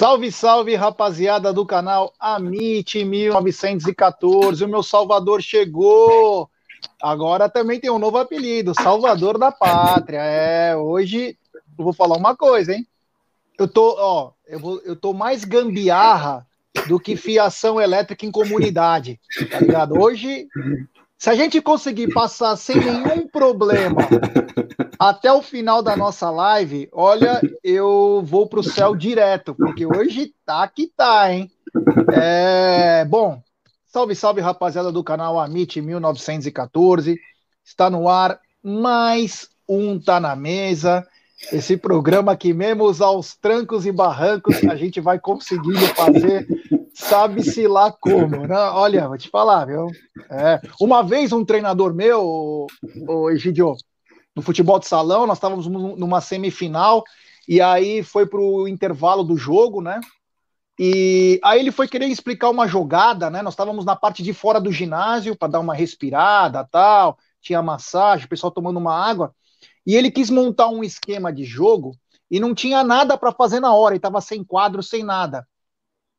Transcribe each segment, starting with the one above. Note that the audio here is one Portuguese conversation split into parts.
Salve, salve, rapaziada do canal Amit 1914. O meu Salvador chegou. Agora também tem um novo apelido, Salvador da Pátria. É, hoje eu vou falar uma coisa, hein? Eu tô, ó, eu, vou, eu tô mais gambiarra do que fiação elétrica em comunidade, tá ligado? Hoje se a gente conseguir passar sem nenhum problema até o final da nossa live, olha, eu vou para o céu direto, porque hoje tá que tá, hein? É, bom, salve, salve, rapaziada do canal Amit 1914. Está no ar mais um Tá na Mesa. Esse programa que, mesmo aos trancos e barrancos, a gente vai conseguindo fazer sabe-se lá como, né? Olha, vou te falar, viu? É, uma vez um treinador meu, o Egidio, no futebol de salão, nós estávamos numa semifinal e aí foi pro intervalo do jogo, né? E aí ele foi querer explicar uma jogada, né? Nós estávamos na parte de fora do ginásio para dar uma respirada, tal, tinha massagem, o pessoal tomando uma água, e ele quis montar um esquema de jogo e não tinha nada para fazer na hora, ele estava sem quadro, sem nada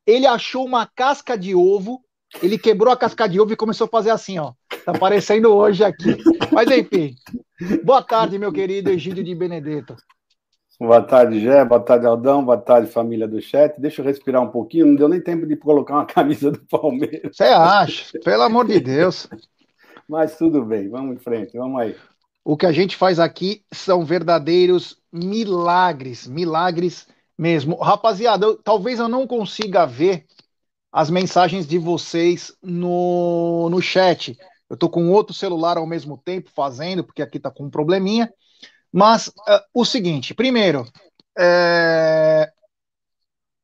ele achou uma casca de ovo, ele quebrou a casca de ovo e começou a fazer assim, ó. Tá aparecendo hoje aqui. Mas enfim. Boa tarde, meu querido Egídio de Benedetto. Boa tarde, Gé. Boa tarde, Aldão. Boa tarde, família do chat. Deixa eu respirar um pouquinho. Não deu nem tempo de colocar uma camisa do Palmeiras. Você acha? Pelo amor de Deus. Mas tudo bem. Vamos em frente. Vamos aí. O que a gente faz aqui são verdadeiros milagres. Milagres mesmo. Rapaziada, eu, talvez eu não consiga ver as mensagens de vocês no, no chat. Eu estou com outro celular ao mesmo tempo fazendo, porque aqui está com um probleminha. Mas uh, o seguinte: primeiro, é...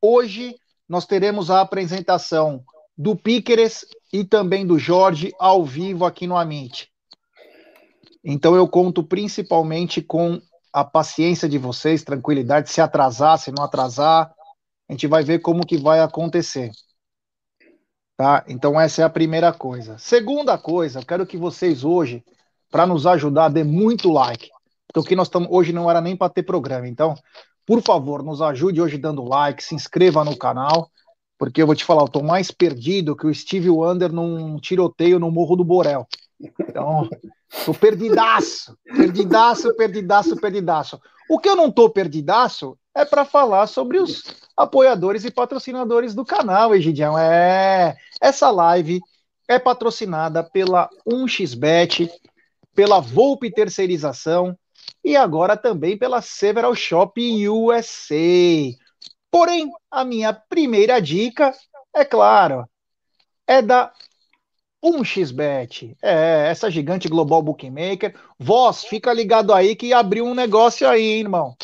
hoje nós teremos a apresentação do Píqueres e também do Jorge ao vivo aqui no Amit. Então eu conto principalmente com a paciência de vocês, tranquilidade, se atrasar, se não atrasar, a gente vai ver como que vai acontecer. Tá? Então essa é a primeira coisa. Segunda coisa, eu quero que vocês hoje, para nos ajudar, dê muito like. Porque nós estamos hoje não era nem para ter programa. Então, por favor, nos ajude hoje dando like, se inscreva no canal, porque eu vou te falar, eu tô mais perdido que o Steve Wonder num tiroteio no Morro do Borel. Então, tô perdidaço, perdidaço, perdidaço, perdidaço. O que eu não tô perdidaço é para falar sobre os apoiadores e patrocinadores do canal, Egidião. É, essa live é patrocinada pela 1xBet, pela Volpe Terceirização e agora também pela Several Shop USA. Porém, a minha primeira dica, é claro, é da 1xBet, é, essa gigante global bookmaker. Voz, fica ligado aí que abriu um negócio aí, hein, irmão.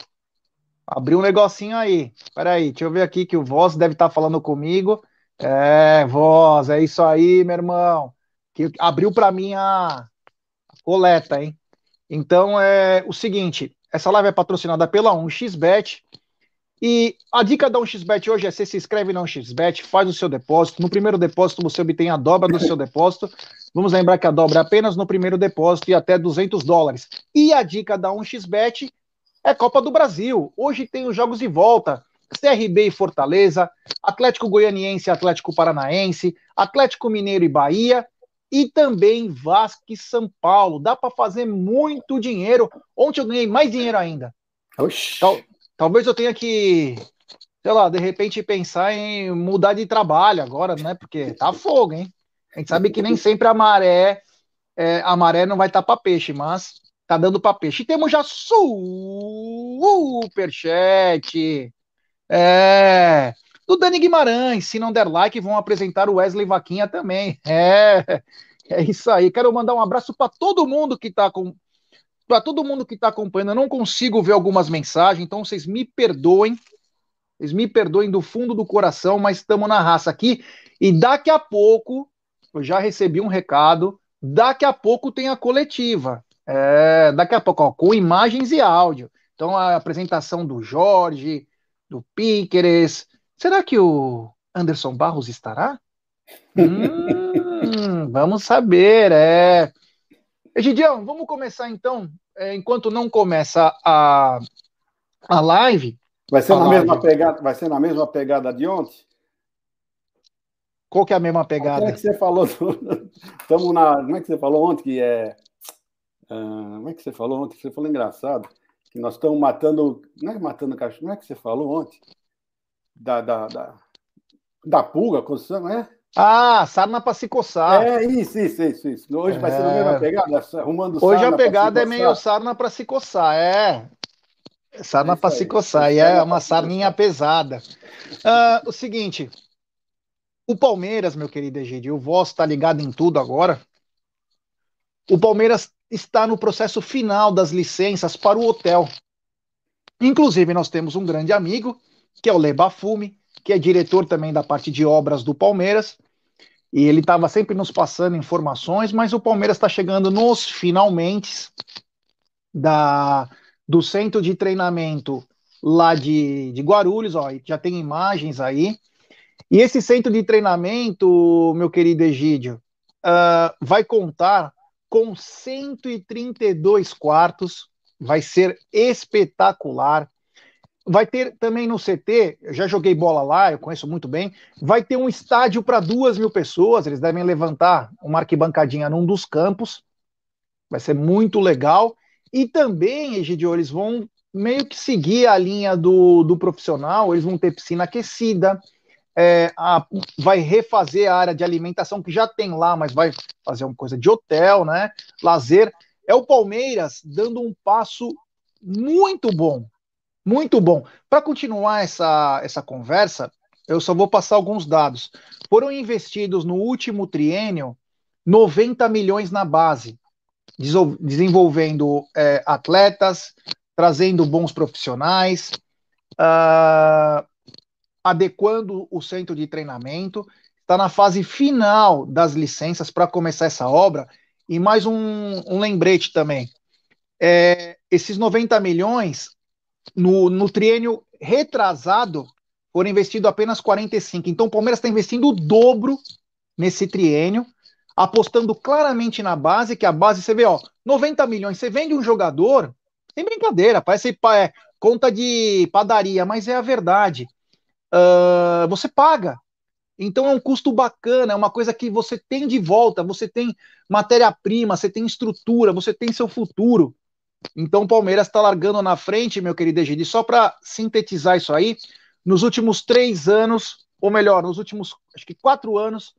Abriu um negocinho aí. Peraí, deixa eu ver aqui que o Voz deve estar tá falando comigo. É, Voz, é isso aí, meu irmão. Que abriu para mim a coleta, hein? Então é o seguinte, essa live é patrocinada pela 1xBet. E a dica da 1xBet hoje é: você se inscreve na 1xBet, faz o seu depósito. No primeiro depósito, você obtém a dobra do seu depósito. Vamos lembrar que a dobra é apenas no primeiro depósito e até 200 dólares. E a dica da 1xBet é Copa do Brasil. Hoje tem os jogos de volta. CRB e Fortaleza, Atlético Goianiense e Atlético Paranaense, Atlético Mineiro e Bahia e também Vasco e São Paulo. Dá para fazer muito dinheiro. Ontem eu ganhei mais dinheiro ainda. Oxi. Então, Talvez eu tenha que sei lá, de repente pensar em mudar de trabalho agora, né? Porque tá fogo, hein? A gente sabe que nem sempre a maré, é, a maré não vai estar tá para peixe, mas tá dando para peixe. E temos já superchat. É, do Dani Guimarães, se não der like, vão apresentar o Wesley Vaquinha também. É, é isso aí. Quero mandar um abraço para todo mundo que está com para todo mundo que está acompanhando. Eu não consigo ver algumas mensagens, então vocês me perdoem. Vocês me perdoem do fundo do coração, mas estamos na raça aqui. E daqui a pouco, eu já recebi um recado. Daqui a pouco tem a coletiva. É, daqui a pouco, ó, com imagens e áudio. Então, a apresentação do Jorge, do Píqueres, Será que o Anderson Barros estará? hum, vamos saber, é. Egidião, vamos começar então. É, enquanto não começa a, a live. Vai ser, na live. mesma pegada, vai ser na mesma pegada de ontem? Qual que é a mesma pegada? Como é que você falou? Estamos na. Como é que você falou ontem que é. Uh, como é que você falou ontem? Você falou engraçado. Que nós estamos matando. Não é matando cachorro. Como é que você falou ontem? da, da, da, da pulga, construção, é? Ah, sarna para se coçar. É, isso, isso, isso. isso. Hoje é. vai ser a mesma pegada, arrumando Hoje a pegada é meio sarna para se coçar, é. Sarna é para se coçar, e é uma sarninha pesada. Uh, o seguinte, o Palmeiras, meu querido Egidio, o Voz está ligado em tudo agora. O Palmeiras está no processo final das licenças para o hotel. Inclusive, nós temos um grande amigo que é o Lebafume, que é diretor também da parte de obras do Palmeiras. E ele estava sempre nos passando informações, mas o Palmeiras está chegando nos finalmente da, do centro de treinamento lá de, de Guarulhos, ó, já tem imagens aí. E esse centro de treinamento, meu querido Egídio, uh, vai contar com 132 quartos, vai ser espetacular. Vai ter também no CT, eu já joguei bola lá, eu conheço muito bem. Vai ter um estádio para duas mil pessoas. Eles devem levantar uma arquibancadinha num dos campos. Vai ser muito legal. E também, Egidio, eles vão meio que seguir a linha do, do profissional. Eles vão ter piscina aquecida, é, a, vai refazer a área de alimentação que já tem lá, mas vai fazer uma coisa de hotel, né? Lazer. É o Palmeiras dando um passo muito bom muito bom. Para continuar essa, essa conversa, eu só vou passar alguns dados. Foram investidos no último triênio 90 milhões na base, desenvolvendo é, atletas, trazendo bons profissionais, uh, adequando o centro de treinamento. Está na fase final das licenças para começar essa obra. E mais um, um lembrete também. É, esses 90 milhões no, no triênio retrasado, foram investidos apenas 45. Então o Palmeiras está investindo o dobro nesse triênio, apostando claramente na base, que a base, você vê, ó, 90 milhões, você vende um jogador, sem brincadeira, parece é, conta de padaria, mas é a verdade. Uh, você paga. Então é um custo bacana, é uma coisa que você tem de volta, você tem matéria-prima, você tem estrutura, você tem seu futuro. Então o Palmeiras está largando na frente, meu querido Egidi. Só para sintetizar isso aí, nos últimos três anos, ou melhor, nos últimos acho que quatro anos,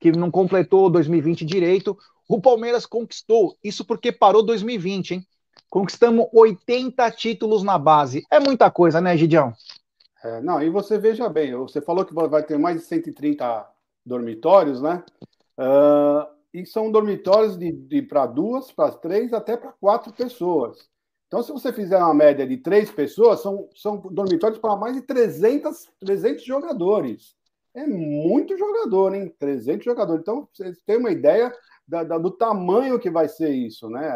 que não completou 2020 direito, o Palmeiras conquistou. Isso porque parou 2020, hein? Conquistamos 80 títulos na base. É muita coisa, né, Gidião? É, não, e você veja bem, você falou que vai ter mais de 130 dormitórios, né? Uh, e são dormitórios de, de para duas, para três, até para quatro pessoas. Então, se você fizer uma média de três pessoas, são, são dormitórios para mais de 300, 300 jogadores. É muito jogador, hein? 300 jogadores. Então, vocês têm uma ideia da, da, do tamanho que vai ser isso, né?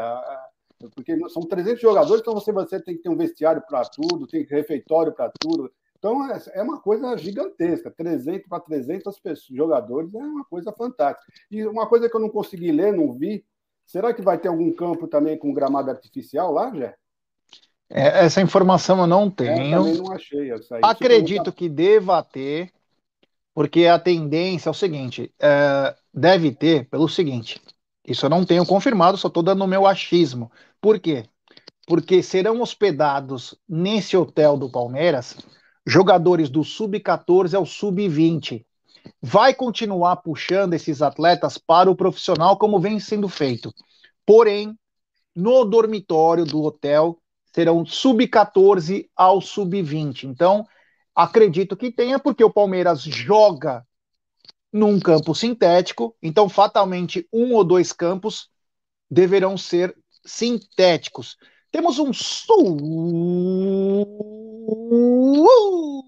Porque são 300 jogadores, então você, você tem que ter um vestiário para tudo, tem refeitório para tudo. Então, é, é uma coisa gigantesca. 300 para 300 pessoas, jogadores é uma coisa fantástica. E uma coisa que eu não consegui ler, não vi, será que vai ter algum campo também com gramado artificial lá, Jé? É, essa informação eu não é, tenho. Eu também não achei. Acredito que deva ter, porque a tendência é o seguinte: é, deve ter, pelo seguinte. Isso eu não tenho confirmado, só estou dando o meu achismo. Por quê? Porque serão hospedados nesse hotel do Palmeiras jogadores do sub-14 ao sub-20. Vai continuar puxando esses atletas para o profissional, como vem sendo feito. Porém, no dormitório do hotel serão sub-14 ao sub-20. Então, acredito que tenha, porque o Palmeiras joga num campo sintético, então fatalmente um ou dois campos deverão ser sintéticos. Temos um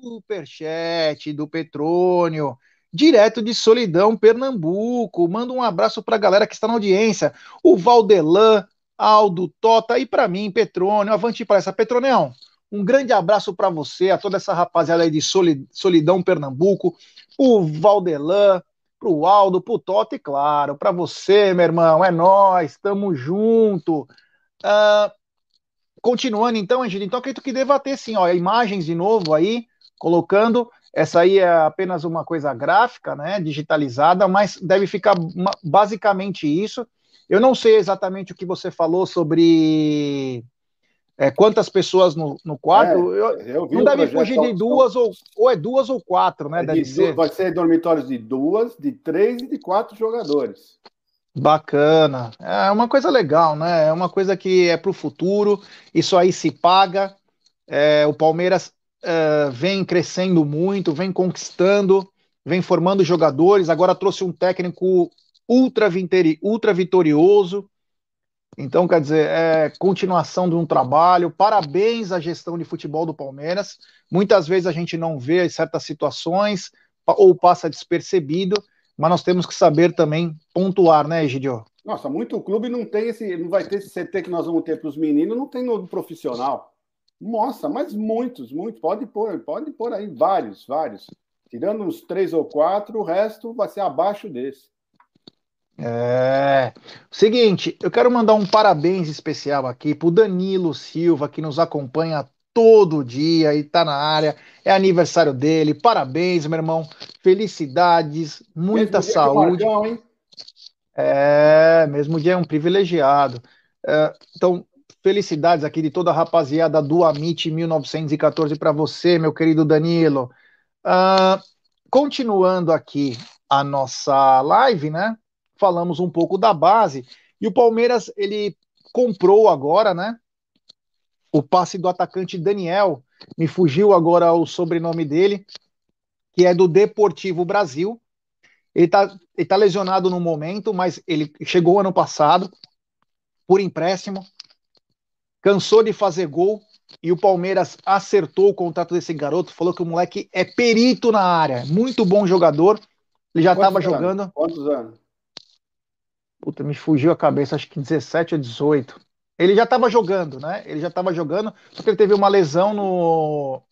superchat do Petrônio, direto de Solidão, Pernambuco. Manda um abraço para a galera que está na audiência. O Valdelan, Aldo, Tota e para mim, Petrônio. Avante para essa. Petronel, um grande abraço para você, a toda essa rapaziada aí de Solidão, Pernambuco, o Valdelan, pro Aldo, pro Tota e claro, para você, meu irmão, é nós, estamos junto. Uh, continuando então, Angelo, então acredito que deva ter sim, ó, imagens de novo aí, colocando, essa aí é apenas uma coisa gráfica, né, digitalizada, mas deve ficar basicamente isso. Eu não sei exatamente o que você falou sobre é, quantas pessoas no, no quarto. É, eu, eu não deve fugir de duas, ou, ou é duas ou quatro, né? É deve ser. Vai ser dormitórios de duas, de três e de quatro jogadores. Bacana. É uma coisa legal, né? É uma coisa que é para o futuro. Isso aí se paga. É, o Palmeiras é, vem crescendo muito, vem conquistando, vem formando jogadores. Agora trouxe um técnico ultra, ultra vitorioso. Então, quer dizer, é continuação de um trabalho. Parabéns à gestão de futebol do Palmeiras. Muitas vezes a gente não vê certas situações ou passa despercebido, mas nós temos que saber também pontuar, né, Egidio? Nossa, muito clube não tem esse, não vai ter esse CT que nós vamos ter para os meninos, não tem no profissional. Nossa, mas muitos, muitos. Pode pôr, pode pôr aí vários, vários. Tirando uns três ou quatro, o resto vai ser abaixo desse. É. Seguinte, eu quero mandar um parabéns especial aqui pro Danilo Silva, que nos acompanha todo dia e tá na área. É aniversário dele. Parabéns, meu irmão. Felicidades, muita mesmo saúde. Marcão, hein? É, mesmo dia é um privilegiado. É, então, felicidades aqui de toda a rapaziada do Amit 1914 para você, meu querido Danilo. Uh, continuando aqui a nossa live, né? falamos um pouco da base. E o Palmeiras, ele comprou agora, né? O passe do atacante Daniel, me fugiu agora o sobrenome dele, que é do Deportivo Brasil. Ele tá, ele tá lesionado no momento, mas ele chegou ano passado por empréstimo, cansou de fazer gol e o Palmeiras acertou o contrato desse garoto, falou que o moleque é perito na área, muito bom jogador. Ele já estava jogando. Quantos anos? Puta, me fugiu a cabeça, acho que 17 ou 18. Ele já estava jogando, né? Ele já estava jogando, só que ele teve uma lesão no.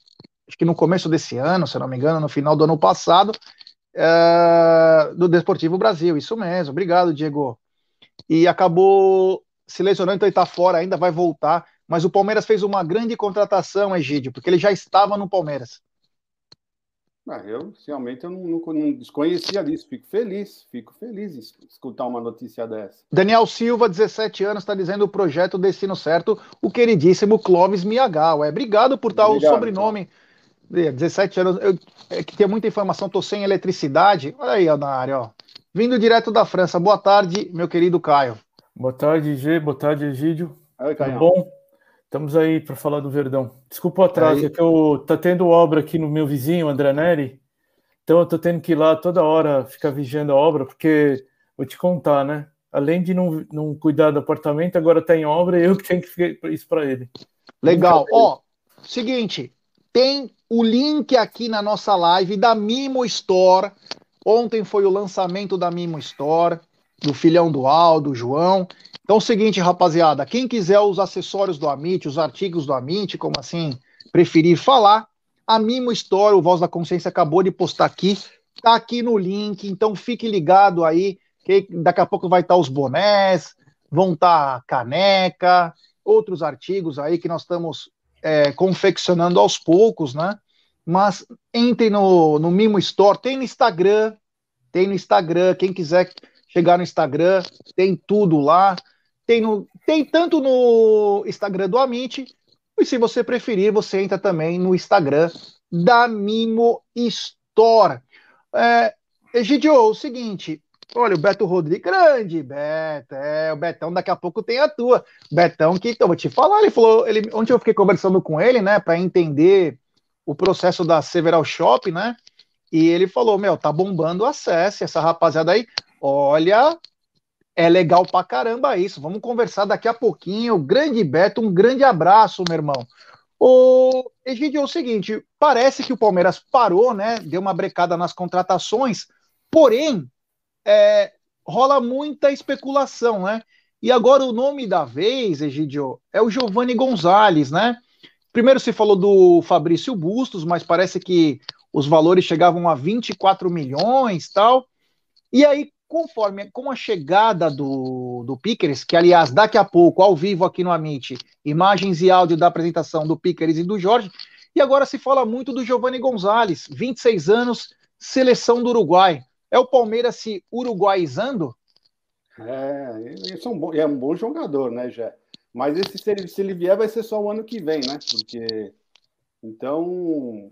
Acho que no começo desse ano, se não me engano, no final do ano passado, é, do Desportivo Brasil. Isso mesmo, obrigado, Diego. E acabou se lesionando, então ele está fora ainda, vai voltar. Mas o Palmeiras fez uma grande contratação, Egídio, porque ele já estava no Palmeiras. Ah, eu realmente eu não, não, não, desconhecia disso. Fico feliz, fico feliz em escutar uma notícia dessa. Daniel Silva, 17 anos, está dizendo o projeto Destino Certo, o queridíssimo Clóvis Miagal. É, obrigado por estar obrigado, o sobrenome. Então. 17 anos, eu, é que tem muita informação, estou sem eletricidade. Olha aí, ó, na área, ó. Vindo direto da França. Boa tarde, meu querido Caio. Boa tarde, G. Boa tarde, Egídio. Oi, Caio. Tudo bom? Estamos aí para falar do Verdão. Desculpa o atraso, é que eu tá tendo obra aqui no meu vizinho, André Neri. Então eu tô tendo que ir lá toda hora ficar vigiando a obra, porque vou te contar, né? Além de não, não cuidar do apartamento, agora tá em obra e eu que tenho que ficar isso para ele. Legal. Ó, seguinte, tem o link aqui na nossa live da Mimo Store. Ontem foi o lançamento da Mimo Store, do filhão do Aldo, João. Então é o seguinte, rapaziada, quem quiser os acessórios do Amit, os artigos do Amit, como assim preferir falar, a Mimo Store, o Voz da Consciência acabou de postar aqui, tá aqui no link, então fique ligado aí, que daqui a pouco vai estar tá os bonés, vão estar tá caneca, outros artigos aí que nós estamos é, confeccionando aos poucos, né? Mas entre no, no Mimo Store, tem no Instagram, tem no Instagram, quem quiser chegar no Instagram, tem tudo lá. Tem, no, tem tanto no Instagram do Amit, e se você preferir, você entra também no Instagram da Mimo Store. É, Egidio, o seguinte, olha, o Beto Rodrigues, grande Beto, é, o Betão daqui a pouco tem a tua. Betão que, então, vou te falar, ele falou, ele, ontem eu fiquei conversando com ele, né, para entender o processo da Several Shop, né, e ele falou, meu, tá bombando o acesso, essa rapaziada aí, olha, é legal pra caramba isso. Vamos conversar daqui a pouquinho. Grande Beto, um grande abraço, meu irmão. O Egidio, é o seguinte, parece que o Palmeiras parou, né? Deu uma brecada nas contratações, porém, é, rola muita especulação, né? E agora o nome da vez, Egidio, é o Giovanni Gonzalez, né? Primeiro se falou do Fabrício Bustos, mas parece que os valores chegavam a 24 milhões tal. E aí conforme com a chegada do, do Pickers, que aliás, daqui a pouco, ao vivo aqui no Amit, imagens e áudio da apresentação do Pickers e do Jorge, e agora se fala muito do Giovanni Gonzalez, 26 anos, seleção do Uruguai. É o Palmeiras se uruguaizando? É, é um bom, é um bom jogador, né, Jé? Mas esse, se ele vier, vai ser só o ano que vem, né? Porque. Então,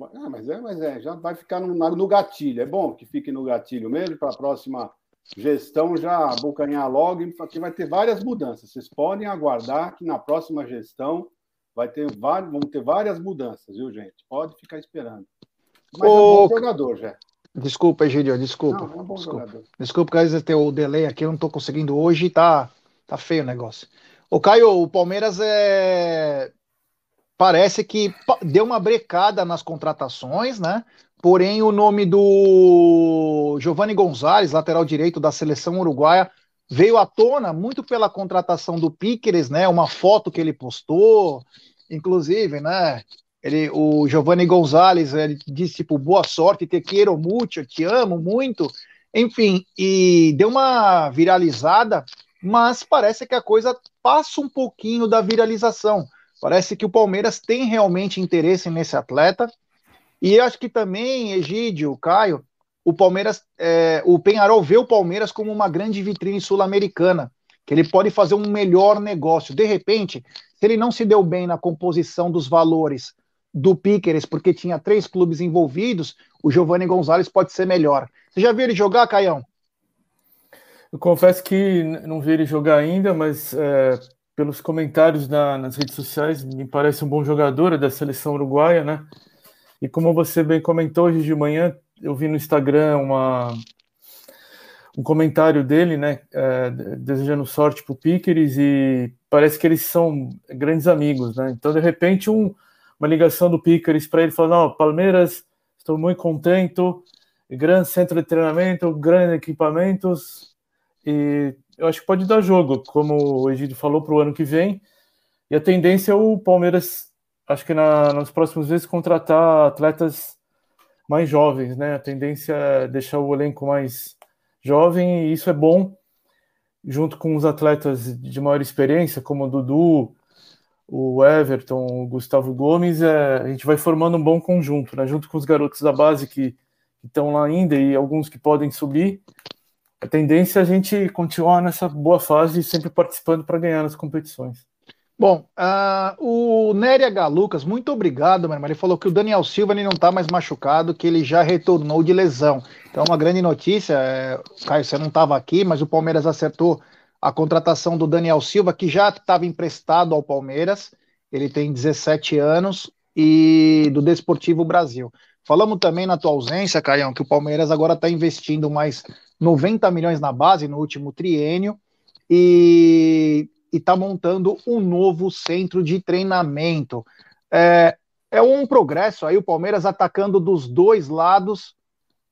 ah, mas é, mas é, já vai ficar no, no gatilho. É bom que fique no gatilho mesmo para a próxima gestão já abocanhar logo, porque vai ter várias mudanças. Vocês podem aguardar que na próxima gestão vai ter vão ter várias mudanças, viu, gente? Pode ficar esperando. Mas o... é um bom jogador, já. Desculpa, Egidio, desculpa. Não, é um bom desculpa. Jogador. Desculpa, porque às vezes tem o delay aqui, eu não estou conseguindo hoje, tá, tá feio o negócio. O Caio, o Palmeiras é parece que deu uma brecada nas contratações, né? Porém, o nome do Giovanni Gonzalez, lateral direito da seleção uruguaia, veio à tona muito pela contratação do Piqueres, né? Uma foto que ele postou, inclusive, né? Ele, o Giovanni Gonzalez, ele disse tipo boa sorte, te quero muito, te amo muito, enfim, e deu uma viralizada, mas parece que a coisa passa um pouquinho da viralização. Parece que o Palmeiras tem realmente interesse nesse atleta. E acho que também, Egídio, Caio, o Palmeiras, é, o Penharol vê o Palmeiras como uma grande vitrine sul-americana, que ele pode fazer um melhor negócio. De repente, se ele não se deu bem na composição dos valores do Piqueres, porque tinha três clubes envolvidos, o Giovanni Gonzalez pode ser melhor. Você já viu ele jogar, Caião? Eu confesso que não vi ele jogar ainda, mas é, pelos comentários na, nas redes sociais, me parece um bom jogador é da seleção uruguaia, né? E como você bem comentou hoje de manhã, eu vi no Instagram uma, um comentário dele, né? É, desejando sorte para o Piqueres e parece que eles são grandes amigos, né? Então, de repente, um, uma ligação do Piqueres para ele falando: Palmeiras, estou muito contente, grande centro de treinamento, grandes equipamentos e eu acho que pode dar jogo, como o Egídio falou, para o ano que vem. E a tendência é o Palmeiras, acho que na, nos próximos meses, contratar atletas mais jovens, né? A tendência é deixar o elenco mais jovem, e isso é bom, junto com os atletas de maior experiência, como o Dudu, o Everton, o Gustavo Gomes, é, a gente vai formando um bom conjunto, né? Junto com os garotos da base que estão lá ainda e alguns que podem subir, a tendência é a gente continuar nessa boa fase, sempre participando para ganhar nas competições. Bom, uh, o Nery H. Lucas, muito obrigado, meu irmão. Ele falou que o Daniel Silva ele não está mais machucado, que ele já retornou de lesão. Então, uma grande notícia. É, Caio, você não estava aqui, mas o Palmeiras acertou a contratação do Daniel Silva, que já estava emprestado ao Palmeiras. Ele tem 17 anos e do Desportivo Brasil. Falamos também na tua ausência, Caião, que o Palmeiras agora está investindo mais 90 milhões na base no último triênio e está montando um novo centro de treinamento. É, é um progresso aí, o Palmeiras atacando dos dois lados.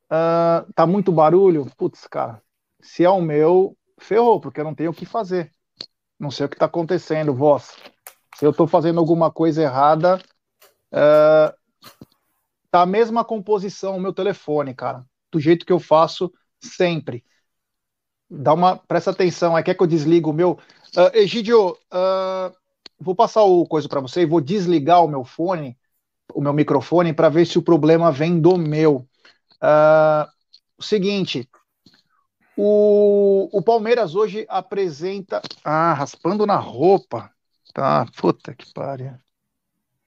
Uh, tá muito barulho? Putz, cara, se é o meu, ferrou, porque eu não tenho o que fazer. Não sei o que está acontecendo, voz. Se eu estou fazendo alguma coisa errada, uh, tá a mesma composição o meu telefone, cara. Do jeito que eu faço sempre. Dá uma, presta atenção, aí quer que eu desligo o meu. Uh, Egidio, uh, vou passar o coisa para você e vou desligar o meu fone, o meu microfone, para ver se o problema vem do meu. Uh, o seguinte, o, o Palmeiras hoje apresenta. Ah, raspando na roupa. Tá, puta que pariu.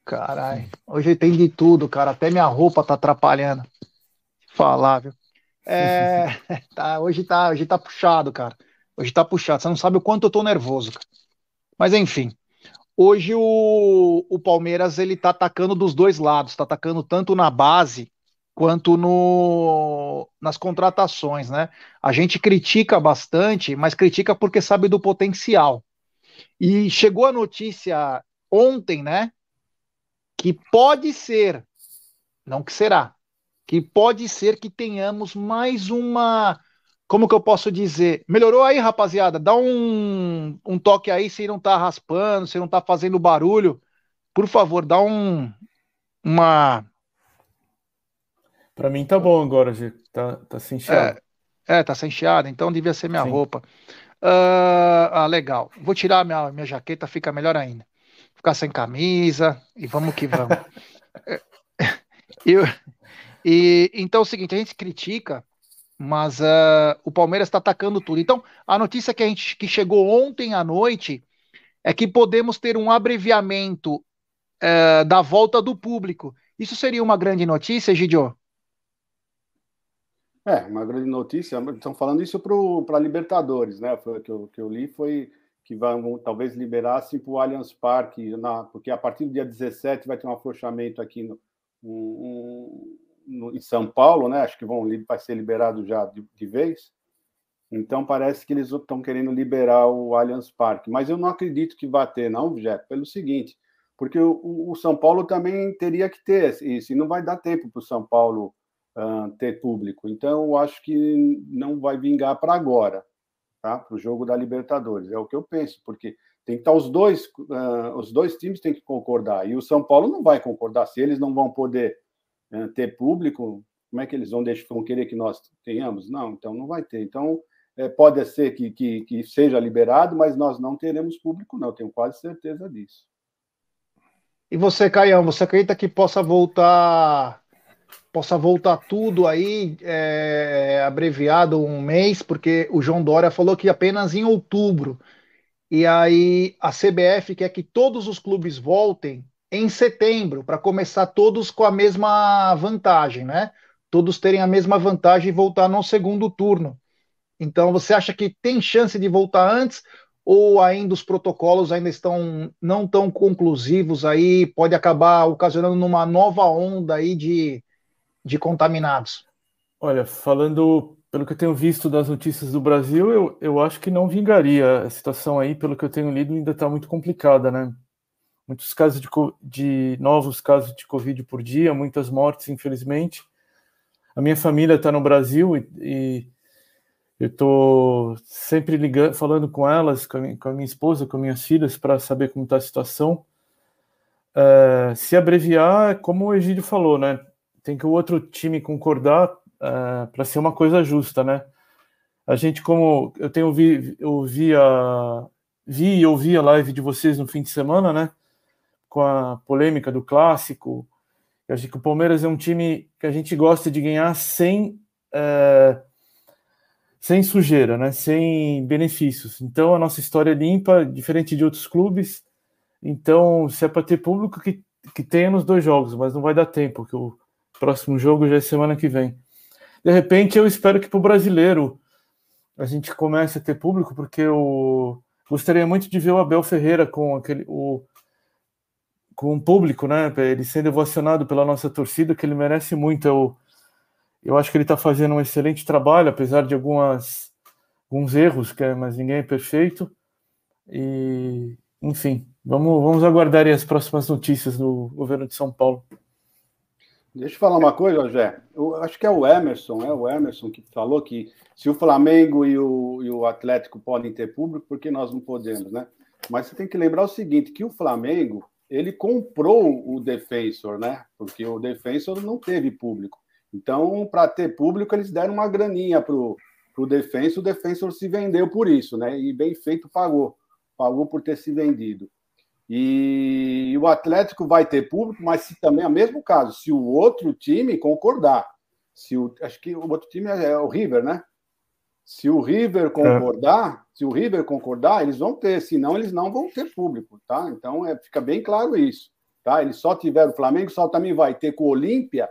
Caralho, hoje tem de tudo, cara. Até minha roupa tá atrapalhando. Falar, viu? É, tá, hoje, tá, hoje tá puxado, cara. Hoje tá puxado. Você não sabe o quanto eu tô nervoso, cara. Mas enfim. Hoje o, o Palmeiras ele tá atacando dos dois lados, tá atacando tanto na base quanto no, nas contratações, né? A gente critica bastante, mas critica porque sabe do potencial. E chegou a notícia ontem, né? Que pode ser, não que será, que pode ser que tenhamos mais uma. Como que eu posso dizer? Melhorou aí, rapaziada? Dá um, um toque aí se não tá raspando, se não tá fazendo barulho. Por favor, dá um. Uma para mim tá bom agora, Gê. Tá, tá sem chiado. É, é, tá sem chiado, então devia ser minha Sim. roupa. Uh, ah, legal. Vou tirar minha, minha jaqueta, fica melhor ainda. Ficar sem camisa e vamos que vamos. Eu, e, então é o seguinte, a gente critica, mas uh, o Palmeiras está atacando tudo. Então, a notícia que a gente que chegou ontem à noite é que podemos ter um abreviamento uh, da volta do público. Isso seria uma grande notícia, Gidio? É, uma grande notícia. Estão falando isso para Libertadores, né? Foi o que eu, que eu li foi que vão talvez liberassem para o Allianz Parque, na, porque a partir do dia 17 vai ter um afrouxamento aqui no, um, no, em São Paulo, né? Acho que vão, vai ser liberado já de, de vez. Então parece que eles estão querendo liberar o Allianz Parque, mas eu não acredito que vá ter, não, Jé, pelo seguinte, porque o, o, São Paulo também teria que ter isso, e não vai dar tempo para o São Paulo uh, ter público. Então, eu acho que não vai vingar para agora, tá? para o jogo da Libertadores. É o que eu penso, porque tem que estar os dois, uh, os dois times têm que concordar. E o São Paulo não vai concordar. Se eles não vão poder ter público, como é que eles vão, deixar, vão querer que nós tenhamos? Não, então não vai ter. Então, é, pode ser que, que, que seja liberado, mas nós não teremos público, não. Tenho quase certeza disso. E você, Caião, você acredita que possa voltar possa voltar tudo aí é, abreviado um mês, porque o João Dória falou que apenas em outubro. E aí a CBF quer que todos os clubes voltem em setembro, para começar todos com a mesma vantagem, né? Todos terem a mesma vantagem e voltar no segundo turno. Então, você acha que tem chance de voltar antes ou ainda os protocolos ainda estão não tão conclusivos aí, pode acabar ocasionando numa nova onda aí de, de contaminados? Olha, falando pelo que eu tenho visto das notícias do Brasil, eu, eu acho que não vingaria. A situação aí, pelo que eu tenho lido, ainda está muito complicada, né? Muitos casos de, de novos casos de Covid por dia, muitas mortes, infelizmente. A minha família está no Brasil e, e eu estou sempre ligando, falando com elas, com a, minha, com a minha esposa, com minhas filhas, para saber como está a situação. Uh, se abreviar, é como o Egídio falou, né? tem que o outro time concordar uh, é, para ser uma coisa justa, né? A gente, como eu tenho vi, eu vi, a, vi e ouvi a live de vocês no fim de semana, né? Com a polêmica do clássico. Eu acho que o Palmeiras é um time que a gente gosta de ganhar sem uh, sem sujeira, né? Sem benefícios. Então a nossa história é limpa, diferente de outros clubes. Então, se é para ter público que, que tenha nos dois jogos, mas não vai dar tempo, porque o Próximo jogo já é semana que vem. De repente, eu espero que para o brasileiro a gente comece a ter público, porque eu gostaria muito de ver o Abel Ferreira com aquele o com o público, né? Ele sendo ovacionado pela nossa torcida, que ele merece muito. Eu, eu acho que ele está fazendo um excelente trabalho, apesar de algumas alguns erros, que é, mas ninguém é perfeito. E enfim, vamos, vamos aguardar as próximas notícias do governo de São Paulo. Deixa eu falar uma coisa, Jé. Eu acho que é o Emerson, é o Emerson que falou que se o Flamengo e o, e o Atlético podem ter público, por que nós não podemos, né? Mas você tem que lembrar o seguinte, que o Flamengo, ele comprou o Defensor, né? Porque o Defensor não teve público. Então, para ter público, eles deram uma graninha pro, pro Defensor, o Defensor se vendeu por isso, né? E bem feito pagou. Pagou por ter se vendido. E o Atlético vai ter público, mas se também é o mesmo caso, se o outro time concordar. Se o, acho que o outro time é o River, né? Se o River concordar, é. se o River concordar, eles vão ter, senão eles não vão ter público, tá? Então é, fica bem claro isso. Tá? Eles só tiveram o Flamengo, só também vai ter com o Olímpia,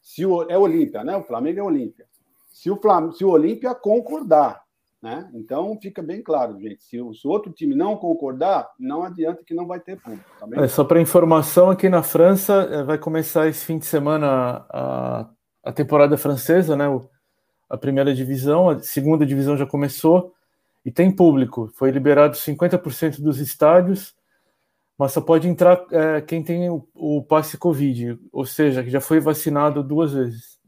se o, é Olímpia, né? O Flamengo é Olímpia. Se o, Flam, se o Olímpia concordar, né? Então fica bem claro, gente. Se o, se o outro time não concordar, não adianta que não vai ter público. Tá é, só para informação, aqui na França é, vai começar esse fim de semana a, a temporada francesa, né? A primeira divisão, a segunda divisão já começou e tem público. Foi liberado 50% dos estádios, mas só pode entrar é, quem tem o, o passe Covid, ou seja, que já foi vacinado duas vezes.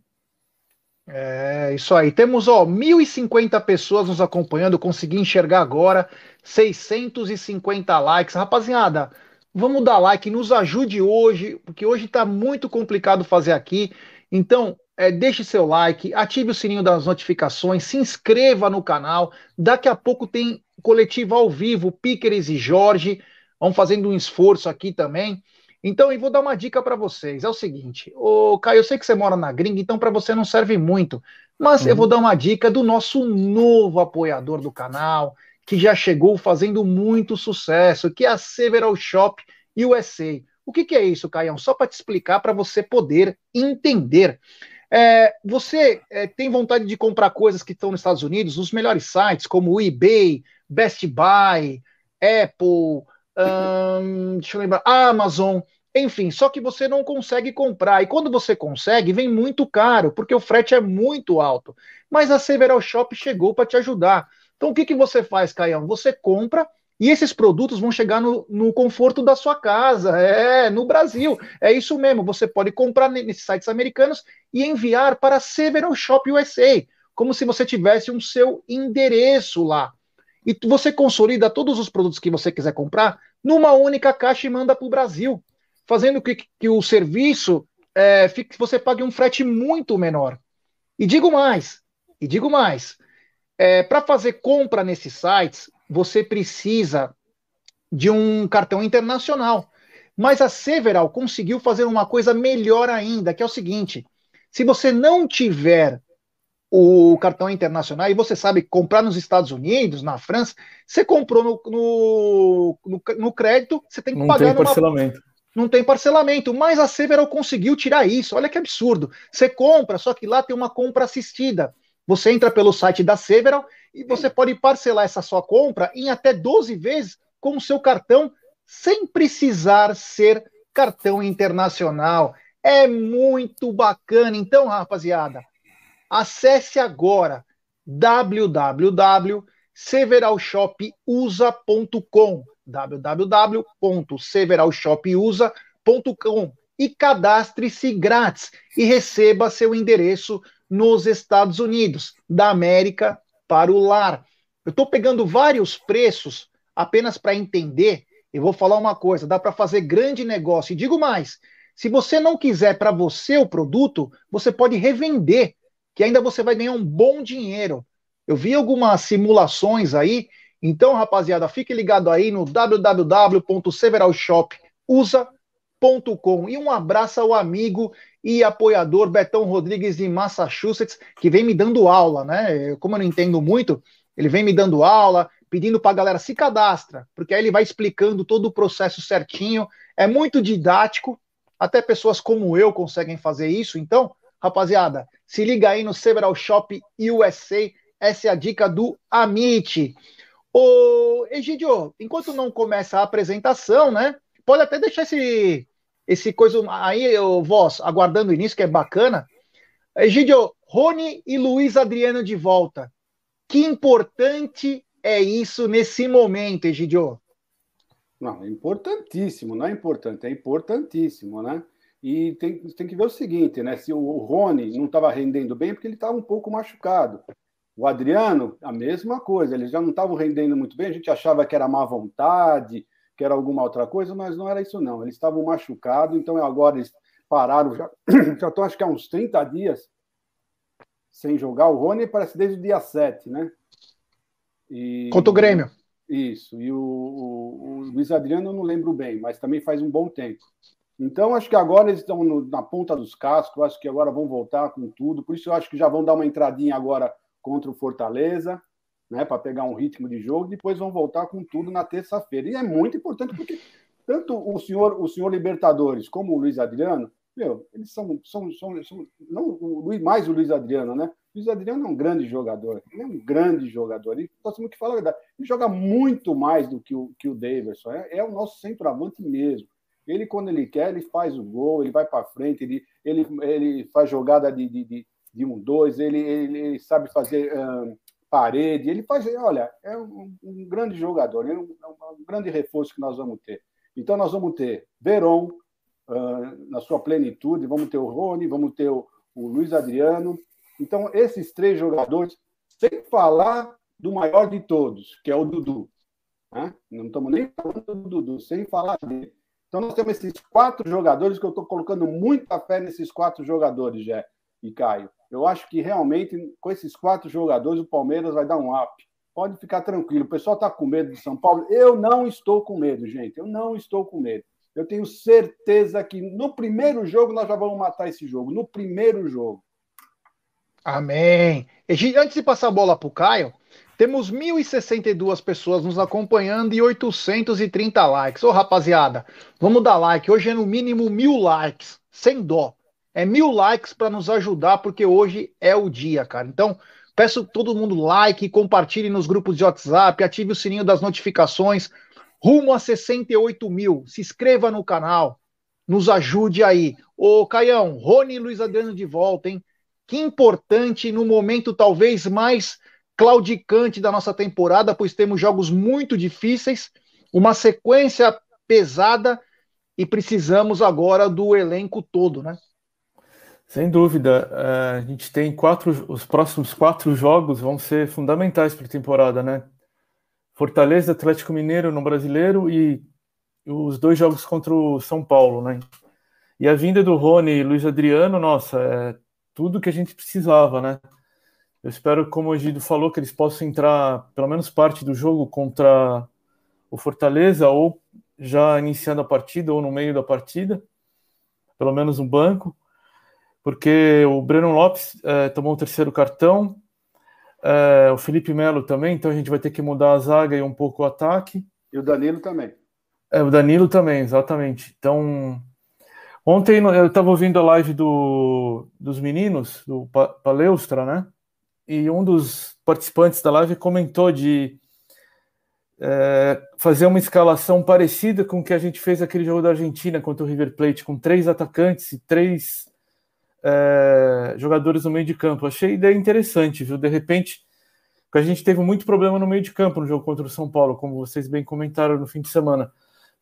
É, isso aí. Temos, ó, 1.050 pessoas nos acompanhando. Consegui enxergar agora. 650 likes. Rapaziada, vamos dar like. Nos ajude hoje, porque hoje tá muito complicado fazer aqui. Então, é, deixe seu like, ative o sininho das notificações, se inscreva no canal. Daqui a pouco tem coletivo ao vivo, Píqueres e Jorge. Vamos fazendo um esforço aqui também. Então, eu vou dar uma dica para vocês. É o seguinte, o Caio, eu sei que você mora na gringa, então para você não serve muito, mas uhum. eu vou dar uma dica do nosso novo apoiador do canal, que já chegou fazendo muito sucesso, que é a Several Shop USA. O que, que é isso, Caio? Só para te explicar, para você poder entender. É, você é, tem vontade de comprar coisas que estão nos Estados Unidos, nos melhores sites, como o eBay, Best Buy, Apple, hum, deixa eu lembrar, Amazon, enfim, só que você não consegue comprar. E quando você consegue, vem muito caro, porque o frete é muito alto. Mas a Several Shop chegou para te ajudar. Então o que, que você faz, Caião? Você compra e esses produtos vão chegar no, no, conforto da sua casa, é, no Brasil. É isso mesmo, você pode comprar nesses sites americanos e enviar para Several Shop USA, como se você tivesse um seu endereço lá e você consolida todos os produtos que você quiser comprar numa única caixa e manda para o Brasil, fazendo que, que o serviço é, fique, você pague um frete muito menor. E digo mais, e digo mais, é, para fazer compra nesses sites, você precisa de um cartão internacional. Mas a Several conseguiu fazer uma coisa melhor ainda, que é o seguinte: se você não tiver o cartão internacional, e você sabe, comprar nos Estados Unidos, na França, você comprou no, no, no, no crédito, você tem que não pagar. Não tem parcelamento. Numa... Não tem parcelamento, mas a Several conseguiu tirar isso. Olha que absurdo. Você compra, só que lá tem uma compra assistida. Você entra pelo site da Several e você pode parcelar essa sua compra em até 12 vezes com o seu cartão, sem precisar ser cartão internacional. É muito bacana. Então, rapaziada, Acesse agora www.severalshopusa.com www.severalshopusa.com e cadastre-se grátis e receba seu endereço nos Estados Unidos, da América para o lar. Eu estou pegando vários preços apenas para entender. Eu vou falar uma coisa: dá para fazer grande negócio. E digo mais: se você não quiser para você o produto, você pode revender que ainda você vai ganhar um bom dinheiro. Eu vi algumas simulações aí, então, rapaziada, fique ligado aí no www.severalshopusa.com e um abraço ao amigo e apoiador Betão Rodrigues de Massachusetts, que vem me dando aula, né? Como eu não entendo muito, ele vem me dando aula, pedindo para a galera se cadastra, porque aí ele vai explicando todo o processo certinho. É muito didático, até pessoas como eu conseguem fazer isso. Então, rapaziada, se liga aí no Several Shop USA. Essa é a dica do Amit. Ô, Egidio, enquanto não começa a apresentação, né? Pode até deixar esse, esse coisa aí, o voz, aguardando o início, que é bacana. Egidio, Rony e Luiz Adriano de volta. Que importante é isso nesse momento, Egidio? Não, é importantíssimo, não é importante, é importantíssimo, né? E tem, tem que ver o seguinte, né? Se o Rony não estava rendendo bem, porque ele estava um pouco machucado. O Adriano, a mesma coisa, eles já não estavam rendendo muito bem, a gente achava que era má vontade, que era alguma outra coisa, mas não era isso não. Eles estavam machucados, então agora eles pararam, já, já estão acho que há uns 30 dias sem jogar. O Rony parece desde o dia 7, né? E, Contra o Grêmio. Isso, e o, o, o Luiz Adriano eu não lembro bem, mas também faz um bom tempo. Então, acho que agora eles estão no, na ponta dos cascos, acho que agora vão voltar com tudo. Por isso, eu acho que já vão dar uma entradinha agora contra o Fortaleza, né, para pegar um ritmo de jogo, depois vão voltar com tudo na terça-feira. E é muito importante porque tanto o senhor, o senhor Libertadores como o Luiz Adriano, meu, eles são, são, são, são não o Luiz, mais o Luiz Adriano, né? O Luiz Adriano é um grande jogador, ele é um grande jogador, e nós temos que falar a verdade, ele joga muito mais do que o, que o Davidson, é, é o nosso centroavante mesmo. Ele, quando ele quer, ele faz o gol, ele vai para frente, ele, ele, ele faz jogada de, de, de, de um, dois, ele, ele, ele sabe fazer parede, ele faz, olha, é um, um grande jogador, é um, é um grande reforço que nós vamos ter. Então, nós vamos ter Veron uh, na sua plenitude, vamos ter o Rony, vamos ter o, o Luiz Adriano. Então, esses três jogadores, sem falar do maior de todos, que é o Dudu. Né? Não estamos nem falando do Dudu, sem falar dele. Então, nós temos esses quatro jogadores que eu estou colocando muita fé nesses quatro jogadores, Jé e Caio. Eu acho que realmente, com esses quatro jogadores, o Palmeiras vai dar um up. Pode ficar tranquilo. O pessoal está com medo de São Paulo. Eu não estou com medo, gente. Eu não estou com medo. Eu tenho certeza que no primeiro jogo nós já vamos matar esse jogo. No primeiro jogo. Amém. E antes de passar a bola para o Caio, temos 1.062 pessoas nos acompanhando e 830 likes. Ô, rapaziada, vamos dar like. Hoje é no mínimo mil likes, sem dó. É mil likes para nos ajudar, porque hoje é o dia, cara. Então, Peço todo mundo like, compartilhe nos grupos de WhatsApp, ative o sininho das notificações. Rumo a 68 mil. Se inscreva no canal. Nos ajude aí. Ô, Caião, Rony e Luiz Adriano de volta, hein? Que importante no momento talvez mais claudicante da nossa temporada, pois temos jogos muito difíceis, uma sequência pesada e precisamos agora do elenco todo, né? Sem dúvida, é, a gente tem quatro, os próximos quatro jogos vão ser fundamentais para a temporada, né? Fortaleza, Atlético Mineiro no Brasileiro e os dois jogos contra o São Paulo, né? E a vinda do Rony e Luiz Adriano, nossa, é tudo que a gente precisava, né? Eu espero, como o Gido falou, que eles possam entrar pelo menos parte do jogo contra o Fortaleza, ou já iniciando a partida, ou no meio da partida, pelo menos no banco porque o Breno Lopes é, tomou o terceiro cartão, é, o Felipe Melo também, então a gente vai ter que mudar a zaga e um pouco o ataque. E o Danilo também. É, o Danilo também, exatamente. Então, ontem eu estava ouvindo a live do, dos meninos, do Paleustra, né? E um dos participantes da live comentou de é, fazer uma escalação parecida com o que a gente fez aquele jogo da Argentina contra o River Plate, com três atacantes e três é, jogadores no meio de campo. Achei ideia interessante, viu? De repente, a gente teve muito problema no meio de campo no jogo contra o São Paulo, como vocês bem comentaram no fim de semana.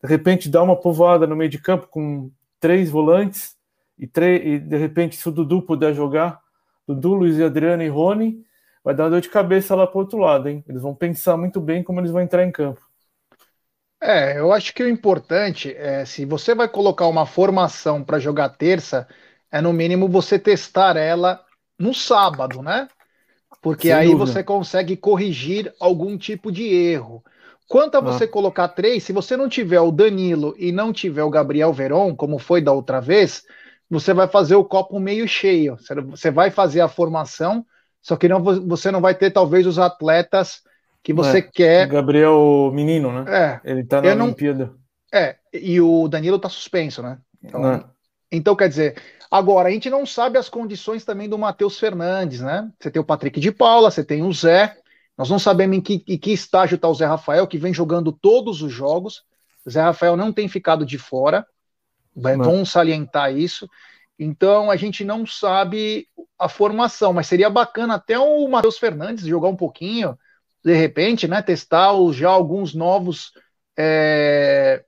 De repente, dá uma povoada no meio de campo com três volantes e, e de repente, se o Dudu puder jogar, Dudu, Luiz Adriano e Rony, vai dar uma dor de cabeça lá para o outro lado, hein? Eles vão pensar muito bem como eles vão entrar em campo. É, eu acho que o importante é se você vai colocar uma formação para jogar terça, é no mínimo você testar ela no sábado, né? Porque Sem aí dúvida. você consegue corrigir algum tipo de erro. Quanto a ah. você colocar três, se você não tiver o Danilo e não tiver o Gabriel Veron, como foi da outra vez, você vai fazer o copo meio cheio. Você vai fazer a formação, só que não, você não vai ter talvez os atletas que você é, quer. O Gabriel Menino, né? É. Ele tá na Olimpíada. É, e o Danilo tá suspenso, né? Então, é. então quer dizer, Agora, a gente não sabe as condições também do Matheus Fernandes, né? Você tem o Patrick de Paula, você tem o Zé. Nós não sabemos em que, em que estágio está o Zé Rafael, que vem jogando todos os jogos. O Zé Rafael não tem ficado de fora. Vamos salientar isso. Então a gente não sabe a formação, mas seria bacana até o Matheus Fernandes jogar um pouquinho, de repente, né? Testar já alguns novos. É...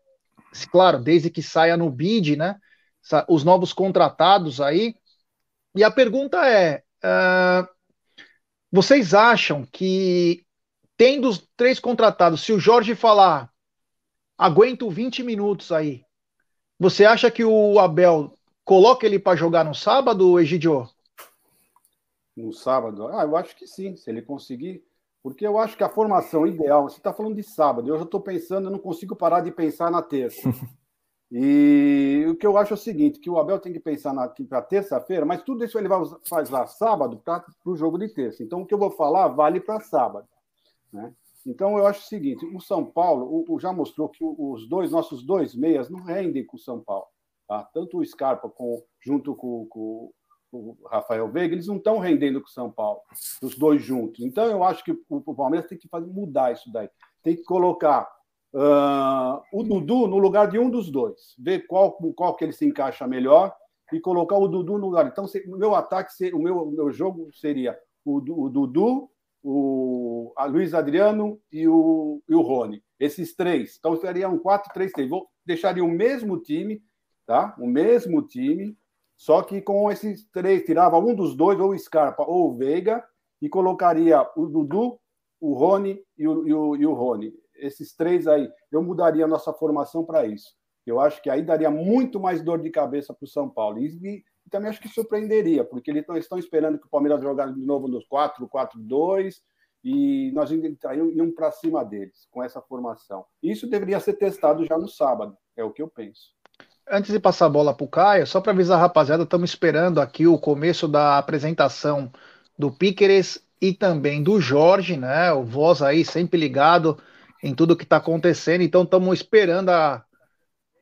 Claro, desde que saia no bid, né? Os novos contratados aí. E a pergunta é: uh, vocês acham que, tendo os três contratados, se o Jorge falar, aguento 20 minutos aí, você acha que o Abel coloca ele para jogar no sábado, Egidio? No sábado? Ah, eu acho que sim, se ele conseguir. Porque eu acho que a formação ideal, você está falando de sábado, eu já estou pensando, eu não consigo parar de pensar na terça. E o que eu acho é o seguinte, que o Abel tem que pensar para terça-feira, mas tudo isso ele vai fazer lá sábado para o jogo de terça. Então, o que eu vou falar vale para sábado. Né? Então, eu acho o seguinte: o São Paulo o, o já mostrou que os dois, nossos dois meias, não rendem com o São Paulo. Tá? Tanto o Scarpa com, junto com, com, com o Rafael Veiga, eles não estão rendendo com o São Paulo, os dois juntos. Então, eu acho que o, o Palmeiras tem que fazer, mudar isso daí. Tem que colocar uh, o Dudu no lugar de um dos dois, ver qual, qual que ele se encaixa melhor e colocar o Dudu no lugar. Então, o meu ataque, o meu, o meu jogo seria o, o Dudu, o Luiz Adriano e o, e o Rony. Esses três. Então, seria um 4-3-3. Vou deixaria o mesmo time, tá? O mesmo time, só que com esses três, tirava um dos dois, ou o Scarpa ou o Veiga, e colocaria o Dudu, o Rony e o, e o, e o Rony. Esses três aí. Eu mudaria a nossa formação para isso. Eu acho que aí daria muito mais dor de cabeça para o São Paulo. E, e, também acho que surpreenderia, porque eles estão esperando que o Palmeiras jogasse de novo nos 4-4-2 e nós iam para cima deles com essa formação. Isso deveria ser testado já no sábado, é o que eu penso. Antes de passar a bola para o Caio, só para avisar a rapaziada, estamos esperando aqui o começo da apresentação do Piqueres e também do Jorge, né? O voz aí sempre ligado em tudo que está acontecendo. Então estamos esperando a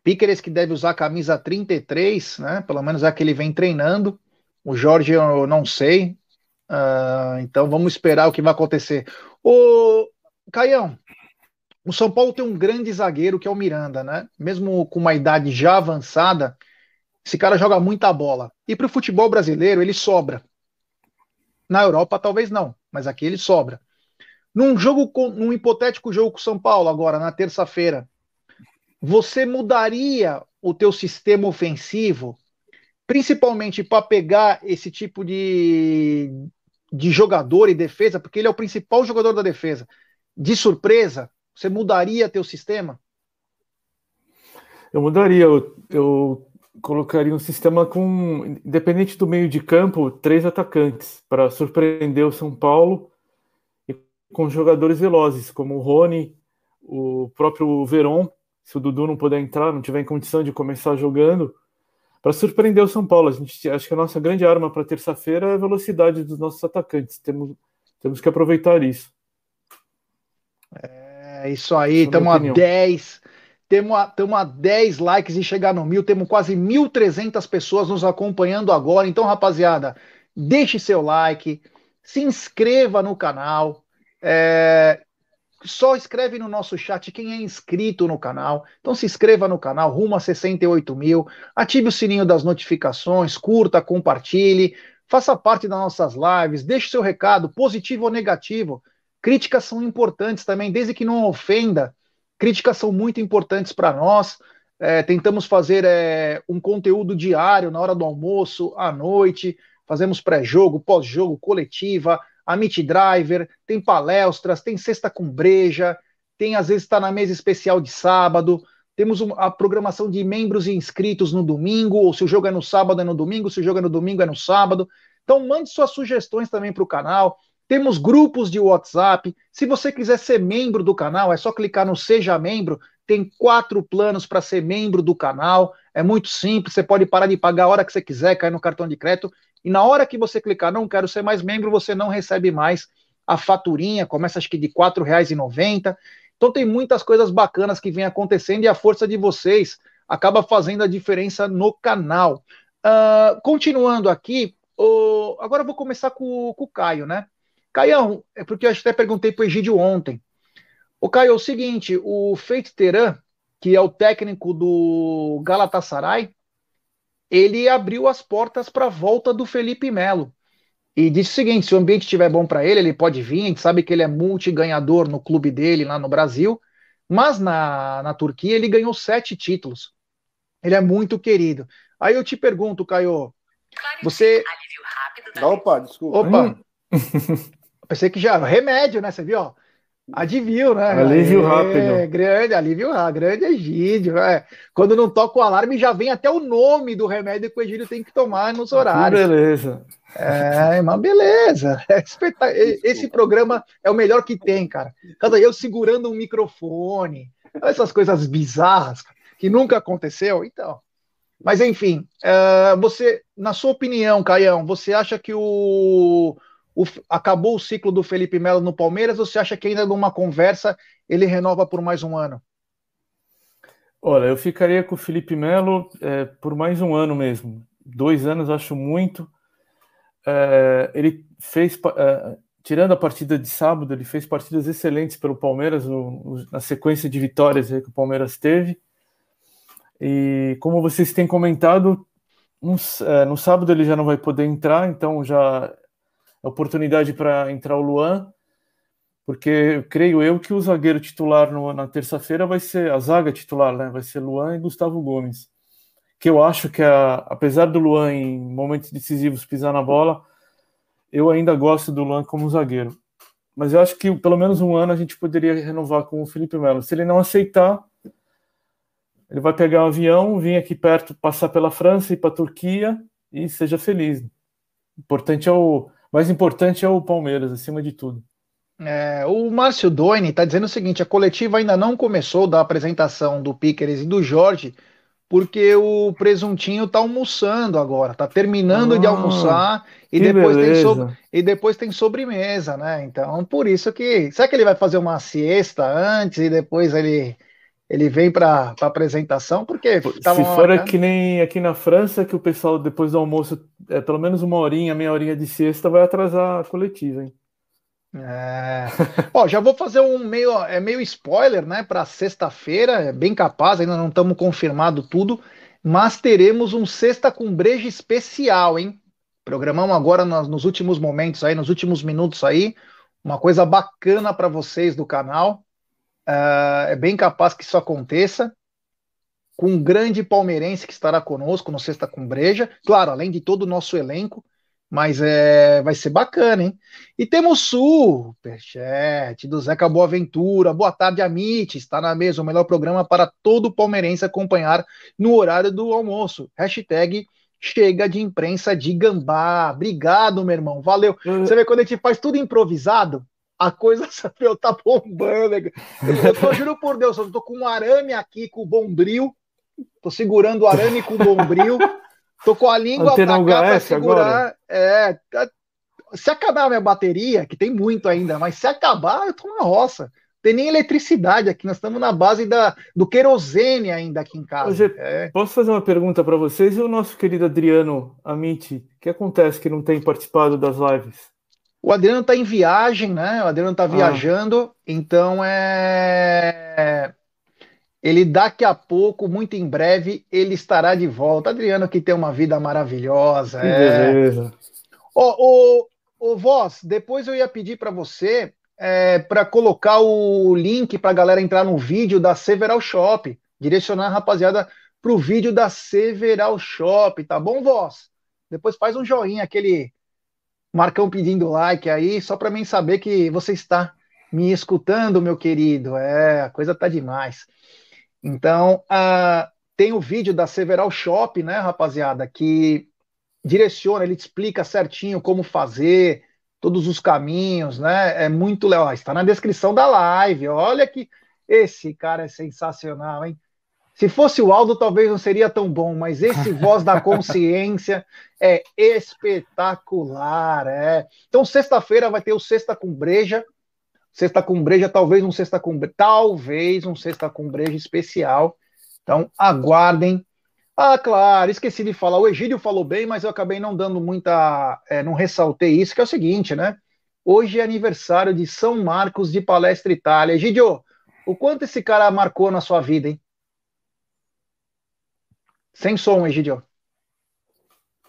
Piqueres que deve usar a camisa 33, né? Pelo menos é a que ele vem treinando. O Jorge eu não sei. Uh, então vamos esperar o que vai acontecer. O Caião, o São Paulo tem um grande zagueiro que é o Miranda, né? Mesmo com uma idade já avançada, esse cara joga muita bola. E para o futebol brasileiro ele sobra. Na Europa talvez não, mas aqui ele sobra. Num jogo, num hipotético jogo com São Paulo agora na terça-feira, você mudaria o teu sistema ofensivo, principalmente para pegar esse tipo de, de jogador e defesa, porque ele é o principal jogador da defesa, de surpresa, você mudaria teu sistema? Eu mudaria, eu, eu colocaria um sistema com, independente do meio de campo, três atacantes para surpreender o São Paulo com jogadores velozes, como o Rony, o próprio Veron se o Dudu não puder entrar, não tiver em condição de começar jogando, para surpreender o São Paulo. A gente acho que a nossa grande arma para terça-feira é a velocidade dos nossos atacantes. Temos, temos que aproveitar isso. É isso aí, estamos a 10. Temos a, a 10 likes e chegar no mil. Temos quase 1.300 pessoas nos acompanhando agora. Então, rapaziada, deixe seu like, se inscreva no canal. É, só escreve no nosso chat quem é inscrito no canal. Então se inscreva no canal, rumo a 68 mil. Ative o sininho das notificações, curta, compartilhe, faça parte das nossas lives, deixe seu recado, positivo ou negativo. Críticas são importantes também, desde que não ofenda. Críticas são muito importantes para nós. É, tentamos fazer é, um conteúdo diário na hora do almoço, à noite. Fazemos pré-jogo, pós-jogo, coletiva a Meet Driver, tem palestras, tem sexta com breja, tem às vezes está na mesa especial de sábado, temos a programação de membros e inscritos no domingo, ou se o jogo é no sábado é no domingo, se o jogo é no domingo é no sábado. Então mande suas sugestões também para o canal. Temos grupos de WhatsApp. Se você quiser ser membro do canal, é só clicar no Seja Membro. Tem quatro planos para ser membro do canal. É muito simples. Você pode parar de pagar a hora que você quiser, cair no cartão de crédito e na hora que você clicar não quero ser mais membro, você não recebe mais a faturinha, começa acho que de R$ 4,90. Então tem muitas coisas bacanas que vem acontecendo e a força de vocês acaba fazendo a diferença no canal. Uh, continuando aqui, agora eu vou começar com, com o Caio, né? Caião, é porque eu até perguntei para o Egídio ontem. O Caio, é o seguinte, o Feito Teran, que é o técnico do Galatasaray, ele abriu as portas para a volta do Felipe Melo. E disse o seguinte: se o ambiente estiver bom para ele, ele pode vir. A gente sabe que ele é multiganhador no clube dele lá no Brasil, mas na, na Turquia ele ganhou sete títulos. Ele é muito querido. Aí eu te pergunto, Caio, você. Opa, desculpa. Opa! Pensei que já. Remédio, né? Você viu? Ó. Adivinho, né? Alívio é, rápido. Grande, alívio rápido, grande Egídio. É. Quando não toca o alarme, já vem até o nome do remédio que o Egídio tem que tomar nos horários. Que beleza. É, uma beleza. É Esse programa é o melhor que tem, cara. Cada eu segurando um microfone, essas coisas bizarras que nunca aconteceu, então. Mas enfim, uh, você, na sua opinião, Caião, você acha que o, o, acabou o ciclo do Felipe Melo no Palmeiras ou você acha que ainda numa conversa ele renova por mais um ano? Olha, eu ficaria com o Felipe Melo é, por mais um ano mesmo. Dois anos acho muito. É, ele fez, é, tirando a partida de sábado, ele fez partidas excelentes pelo Palmeiras no, na sequência de vitórias que o Palmeiras teve. E como vocês têm comentado, no, é, no sábado ele já não vai poder entrar, então já oportunidade para entrar o Luan, porque creio eu que o zagueiro titular no, na terça-feira vai ser a zaga titular, né? Vai ser Luan e Gustavo Gomes. Que eu acho que, a, apesar do Luan em momentos decisivos pisar na bola, eu ainda gosto do Luan como zagueiro. Mas eu acho que pelo menos um ano a gente poderia renovar com o Felipe Melo. Se ele não aceitar, ele vai pegar um avião, vir aqui perto, passar pela França, ir para a Turquia e seja feliz. Importante é o mais importante é o Palmeiras, acima de tudo. É, o Márcio Doine está dizendo o seguinte: a coletiva ainda não começou da apresentação do Piqueres e do Jorge, porque o presuntinho está almoçando agora, está terminando ah, de almoçar e depois, tem so, e depois tem sobremesa, né? Então, por isso que. Será que ele vai fazer uma siesta antes e depois ele ele vem para a apresentação, porque. Se for que nem aqui na França, que o pessoal, depois do almoço, é pelo menos uma horinha, meia horinha de siesta, vai atrasar a coletiva, hein? É. Ó, já vou fazer um meio, é meio spoiler, né, para sexta-feira, é bem capaz, ainda não estamos confirmado tudo, mas teremos um sexta com breja especial, hein? Programamos agora nos, nos últimos momentos aí, nos últimos minutos aí, uma coisa bacana para vocês do canal. Uh, é bem capaz que isso aconteça com um grande palmeirense que estará conosco no Sexta com Breja, claro, além de todo o nosso elenco, mas é, vai ser bacana, hein? E temos superchat do Zeca Boaventura. Boa tarde, Amit. Está na mesa o melhor programa para todo palmeirense acompanhar no horário do almoço. Hashtag chega de imprensa de gambá. Obrigado, meu irmão. Valeu. Você vê quando a gente faz tudo improvisado, a coisa meu, tá bombando. Eu, tô, juro por Deus, eu tô com um arame aqui com o bombril, tô segurando o arame com o bombril, tô com a língua pra cá pra segurar. Agora. É, tá, se acabar a minha bateria, que tem muito ainda, mas se acabar, eu tô na roça. Tem nem eletricidade aqui, nós estamos na base da, do querosene ainda aqui em casa. Hoje, é. Posso fazer uma pergunta para vocês? E o nosso querido Adriano Amiti, o que acontece que não tem participado das lives? O Adriano está em viagem, né? O Adriano está ah. viajando, então é. Ele daqui a pouco, muito em breve, ele estará de volta. Adriano que tem uma vida maravilhosa. Que é... beleza. Ô, ô, ô, Voz, depois eu ia pedir para você é, para colocar o link para a galera entrar no vídeo da Several Shop, direcionar a rapaziada para o vídeo da Several Shop, tá bom, Voz? Depois faz um joinha, aquele Marcão pedindo like aí, só para mim saber que você está me escutando, meu querido. É, a coisa tá demais. Então, uh, tem o vídeo da Several Shop, né, rapaziada, que direciona, ele explica certinho como fazer, todos os caminhos, né? É muito legal. Está na descrição da live. Olha que esse cara é sensacional, hein? Se fosse o Aldo, talvez não seria tão bom, mas esse voz da consciência é espetacular. É. Então, sexta-feira vai ter o Sexta com Breja. Sexta com Breja, talvez um Sexta com Breja, talvez um Sexta com Breja especial. Então, aguardem. Ah, claro, esqueci de falar. O Egídio falou bem, mas eu acabei não dando muita. É, não ressaltei isso, que é o seguinte, né? Hoje é aniversário de São Marcos de Palestra Itália. Egídio, o quanto esse cara marcou na sua vida, hein? Sem som, Egidio.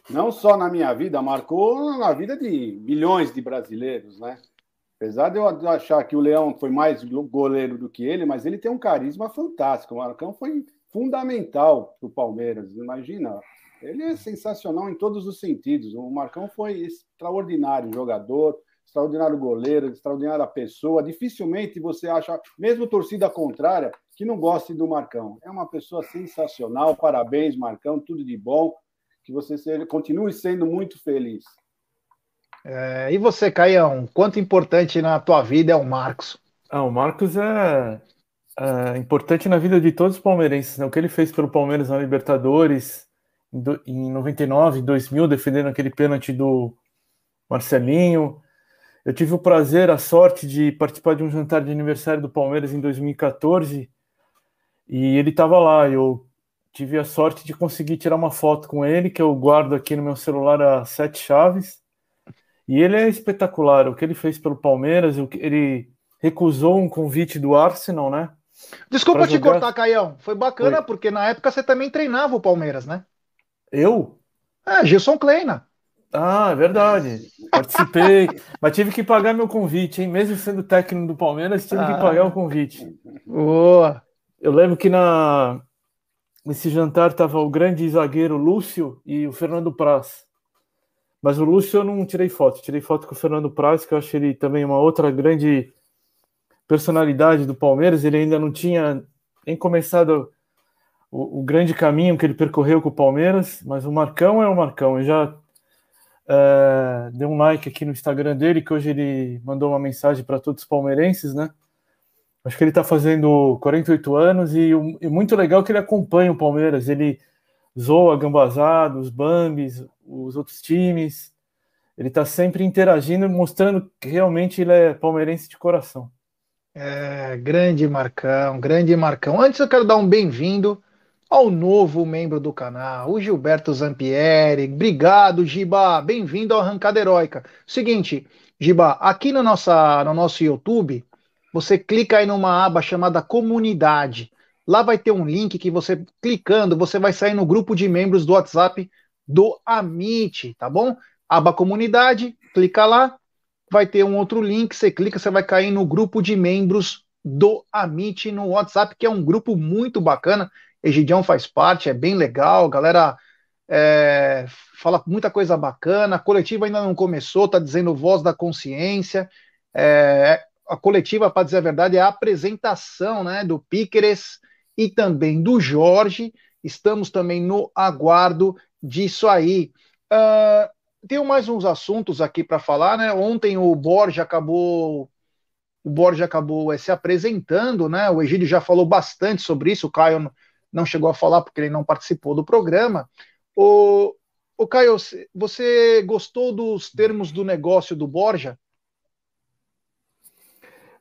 Não só na minha vida, marcou na vida de milhões de brasileiros, né? Apesar de eu achar que o Leão foi mais goleiro do que ele, mas ele tem um carisma fantástico. O Marcão foi fundamental para o Palmeiras. Imagina, ele é sensacional em todos os sentidos. O Marcão foi extraordinário jogador, extraordinário goleiro, extraordinária pessoa. Dificilmente você acha, mesmo torcida contrária, que não goste do Marcão. É uma pessoa sensacional. Parabéns, Marcão, tudo de bom. Que você seja, continue sendo muito feliz. É, e você, Caião, quanto importante na tua vida é o Marcos? Ah, o Marcos é, é, importante na vida de todos os palmeirenses. Né? O que ele fez pelo Palmeiras na Libertadores em, do, em 99, 2000, defendendo aquele pênalti do Marcelinho, Eu tive o prazer, a sorte de participar de um jantar de aniversário do Palmeiras em 2014 e ele estava lá. Eu tive a sorte de conseguir tirar uma foto com ele, que eu guardo aqui no meu celular a sete chaves. E ele é espetacular. O que ele fez pelo Palmeiras, ele recusou um convite do Arsenal, né? Desculpa te cortar, Caião. Foi bacana, Foi. porque na época você também treinava o Palmeiras, né? Eu? É, Gilson Kleina. Ah, é verdade. Participei, mas tive que pagar meu convite, hein? Mesmo sendo técnico do Palmeiras, tive ah. que pagar o convite. Boa. Eu lembro que na nesse jantar tava o grande zagueiro Lúcio e o Fernando Praz. Mas o Lúcio eu não tirei foto, tirei foto com o Fernando Praz, que eu acho ele também uma outra grande personalidade do Palmeiras. Ele ainda não tinha nem começado o, o grande caminho que ele percorreu com o Palmeiras, mas o Marcão é o Marcão. Eu já é, deu um like aqui no Instagram dele, que hoje ele mandou uma mensagem para todos os palmeirenses, né? Acho que ele está fazendo 48 anos e, e muito legal que ele acompanha o Palmeiras. Ele zoa Gambazado, os Bambis, os outros times. Ele está sempre interagindo, mostrando que realmente ele é palmeirense de coração. É, grande Marcão, grande Marcão. Antes eu quero dar um bem-vindo ao novo membro do canal, o Gilberto Zampieri. Obrigado, Giba. Bem-vindo ao Arrancada Heróica. Seguinte, Giba, aqui no, nossa, no nosso YouTube, você clica aí numa aba chamada Comunidade. Lá vai ter um link que você, clicando, você vai sair no grupo de membros do WhatsApp do Amit, tá bom? Aba Comunidade, clica lá, vai ter um outro link, você clica, você vai cair no grupo de membros do Amit no WhatsApp, que é um grupo muito bacana Egidião faz parte, é bem legal, galera é, fala muita coisa bacana, a coletiva ainda não começou, tá dizendo voz da consciência, é, a coletiva, para dizer a verdade, é a apresentação né, do Píqueres e também do Jorge, estamos também no aguardo disso aí. Uh, tenho mais uns assuntos aqui para falar, né? Ontem o Borja acabou o Borja acabou é, se apresentando, né? O Egídio já falou bastante sobre isso, o Caio não chegou a falar porque ele não participou do programa. O, o Caio, você gostou dos termos do negócio do Borja?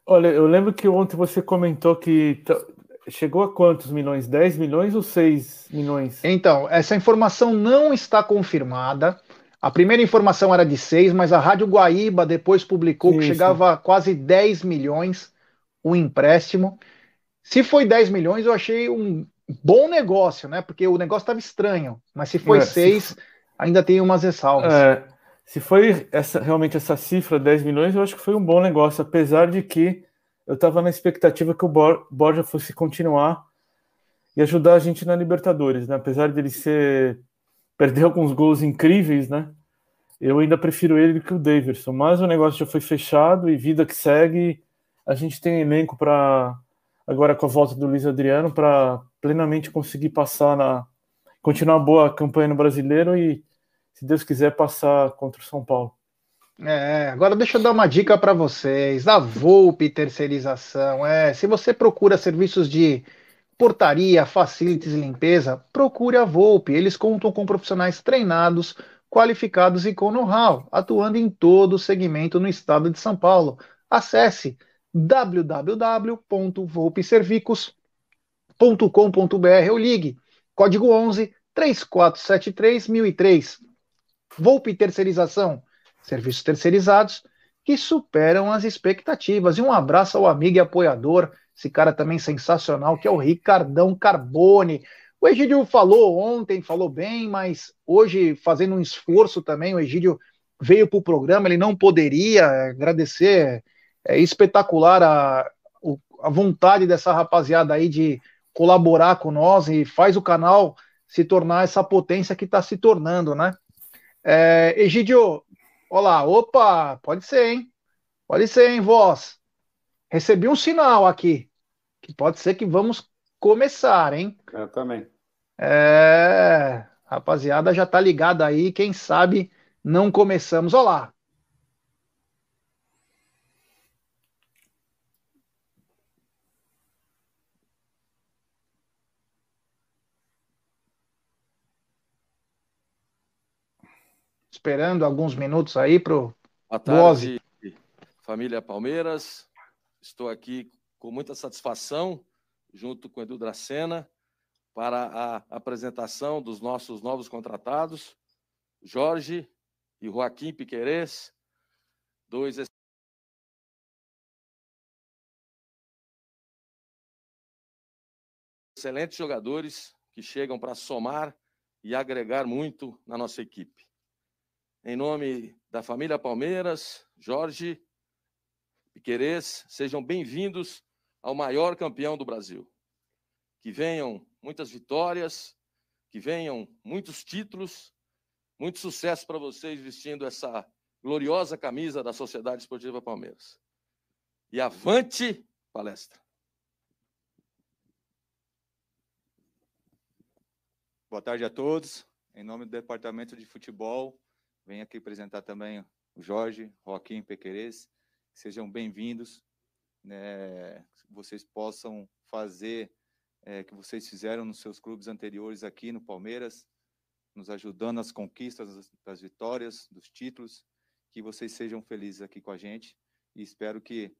Olha, eu lembro que ontem você comentou que chegou a quantos milhões? 10 milhões ou 6 milhões? Então, essa informação não está confirmada. A primeira informação era de 6, mas a Rádio Guaíba depois publicou Isso. que chegava a quase 10 milhões o empréstimo. Se foi 10 milhões, eu achei um bom negócio, né? Porque o negócio estava estranho. Mas se foi é, seis, se... ainda tem umas ressalvas. É, se foi essa, realmente essa cifra, 10 milhões, eu acho que foi um bom negócio, apesar de que eu estava na expectativa que o Borja fosse continuar e ajudar a gente na Libertadores, né? Apesar de ele ser perder alguns gols incríveis, né? Eu ainda prefiro ele do que o Davidson, mas o negócio já foi fechado e vida que segue. A gente tem elenco para agora com a volta do Luiz Adriano para plenamente conseguir passar na continuar boa campanha no Brasileiro e se Deus quiser passar contra o São Paulo. É, agora deixa eu dar uma dica para vocês. A Volpe Terceirização. É, se você procura serviços de portaria, facilities e limpeza, procure a Volpe. Eles contam com profissionais treinados, qualificados e com know-how, atuando em todo o segmento no estado de São Paulo. Acesse www.volpeservicos.com.br ou ligue código 11 3473 1003. Volpe Terceirização, serviços terceirizados que superam as expectativas. E um abraço ao amigo e apoiador, esse cara também sensacional, que é o Ricardão Carbone. O Egídio falou ontem, falou bem, mas hoje, fazendo um esforço também, o Egídio veio para o programa, ele não poderia agradecer é espetacular a, a vontade dessa rapaziada aí de colaborar com nós e faz o canal se tornar essa potência que está se tornando, né? É, Egidio, olá, opa, pode ser, hein? Pode ser, hein, voz? Recebi um sinal aqui, que pode ser que vamos começar, hein? Eu também. É, rapaziada já tá ligada aí, quem sabe não começamos. Olá, esperando alguns minutos aí pro Boa tarde, família Palmeiras. Estou aqui com muita satisfação, junto com Edu Dracena, para a apresentação dos nossos novos contratados, Jorge e Joaquim Piquerez, dois excelentes jogadores que chegam para somar e agregar muito na nossa equipe. Em nome da família Palmeiras, Jorge Piquerez, sejam bem-vindos ao maior campeão do Brasil. Que venham muitas vitórias, que venham muitos títulos, muito sucesso para vocês vestindo essa gloriosa camisa da Sociedade Esportiva Palmeiras. E avante palestra! Boa tarde a todos. Em nome do Departamento de Futebol, venho aqui apresentar também o Jorge, Joaquim Pequerez. Sejam bem-vindos. Né, vocês possam fazer é, que vocês fizeram nos seus clubes anteriores aqui no Palmeiras, nos ajudando nas conquistas, das vitórias, dos títulos. Que vocês sejam felizes aqui com a gente e espero que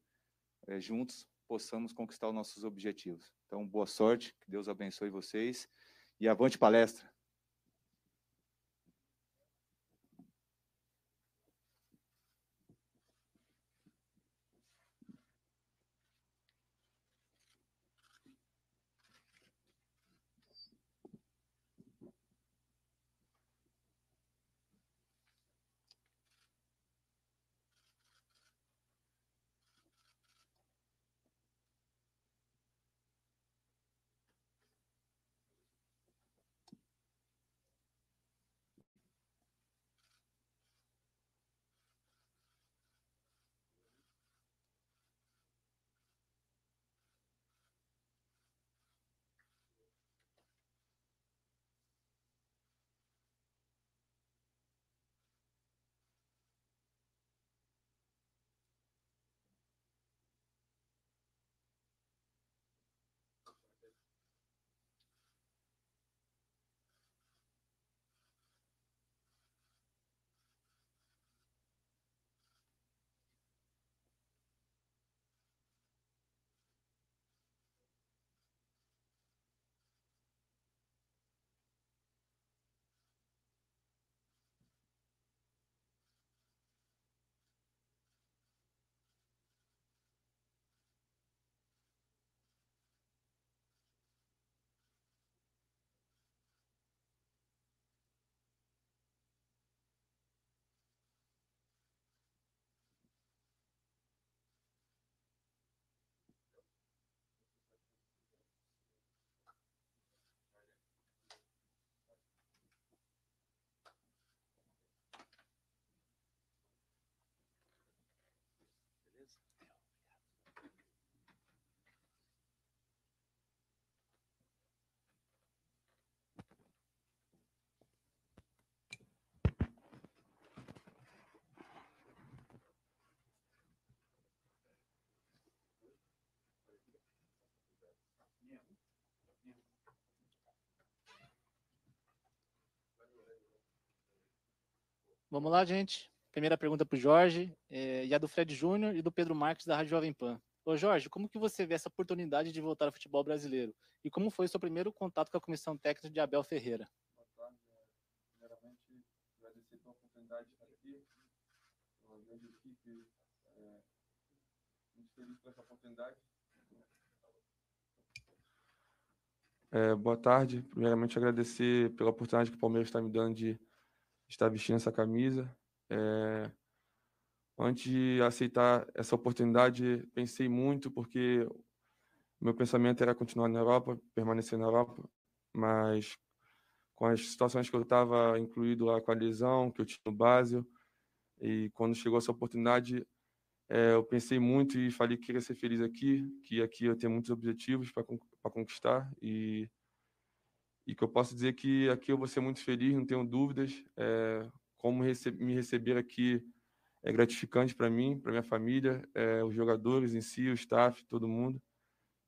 é, juntos possamos conquistar os nossos objetivos. Então, boa sorte, que Deus abençoe vocês e avante palestra. Vamos lá, gente. Primeira pergunta para o Jorge, é, e a do Fred Júnior e do Pedro Marques, da Rádio Jovem Pan. Ô Jorge, como que você vê essa oportunidade de voltar ao futebol brasileiro? E como foi o seu primeiro contato com a comissão técnica de Abel Ferreira? Boa tarde. Primeiramente, agradecer pela oportunidade de estar aqui. Uma grande equipe. É, muito feliz por essa oportunidade. É, boa tarde. Primeiramente, agradecer pela oportunidade que o Palmeiras está me dando de estar vestindo essa camisa. É, antes de aceitar essa oportunidade, pensei muito, porque meu pensamento era continuar na Europa, permanecer na Europa, mas com as situações que eu estava incluído lá com a lesão, que eu tinha no Basel, e quando chegou essa oportunidade, é, eu pensei muito e falei que queria ser feliz aqui, que aqui eu tenho muitos objetivos para conquistar e e que eu posso dizer que aqui eu vou ser muito feliz, não tenho dúvidas. É, como rece me receber aqui é gratificante para mim, para minha família, é, os jogadores em si, o staff, todo mundo.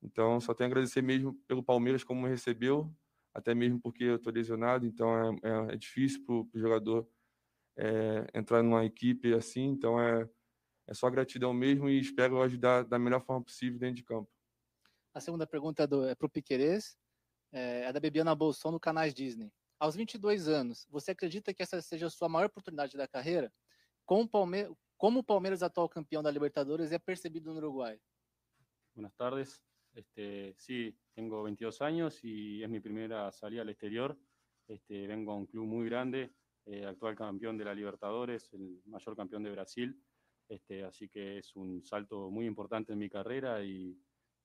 Então, só tenho a agradecer mesmo pelo Palmeiras como me recebeu, até mesmo porque eu estou lesionado, então é, é, é difícil para o jogador é, entrar numa equipe assim. Então, é, é só gratidão mesmo e espero ajudar da melhor forma possível dentro de campo. A segunda pergunta é, é para o Piquerez, é, é da Bebiana Bolson no canais Disney. Aos 22 anos, você acredita que essa seja a sua maior oportunidade da carreira? Como o, Palme como o Palmeiras, atual campeão da Libertadores, é percebido no Uruguai? Buenas tardes. Este, sí, tengo 22 años y es mi primera salida al exterior. Este, vengo a un club muy grande, eh, actual campeón de la Libertadores, el mayor campeón de Brasil. Este, así que es un salto muy importante en mi carrera y,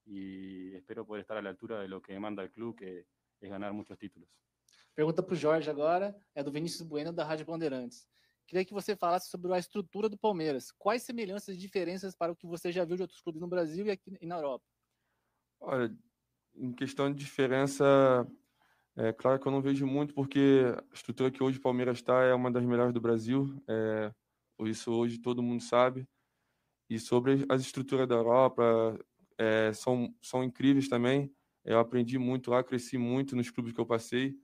y espero poder estar a la altura de lo que demanda el club, que es ganar muchos títulos. Pergunta para o Jorge agora, é do Vinícius Bueno, da Rádio Bandeirantes. Queria que você falasse sobre a estrutura do Palmeiras. Quais semelhanças e diferenças para o que você já viu de outros clubes no Brasil e aqui e na Europa? Olha, em questão de diferença, é claro que eu não vejo muito, porque a estrutura que hoje o Palmeiras está é uma das melhores do Brasil. É, isso hoje todo mundo sabe. E sobre as estruturas da Europa, é, são, são incríveis também. Eu aprendi muito lá, cresci muito nos clubes que eu passei.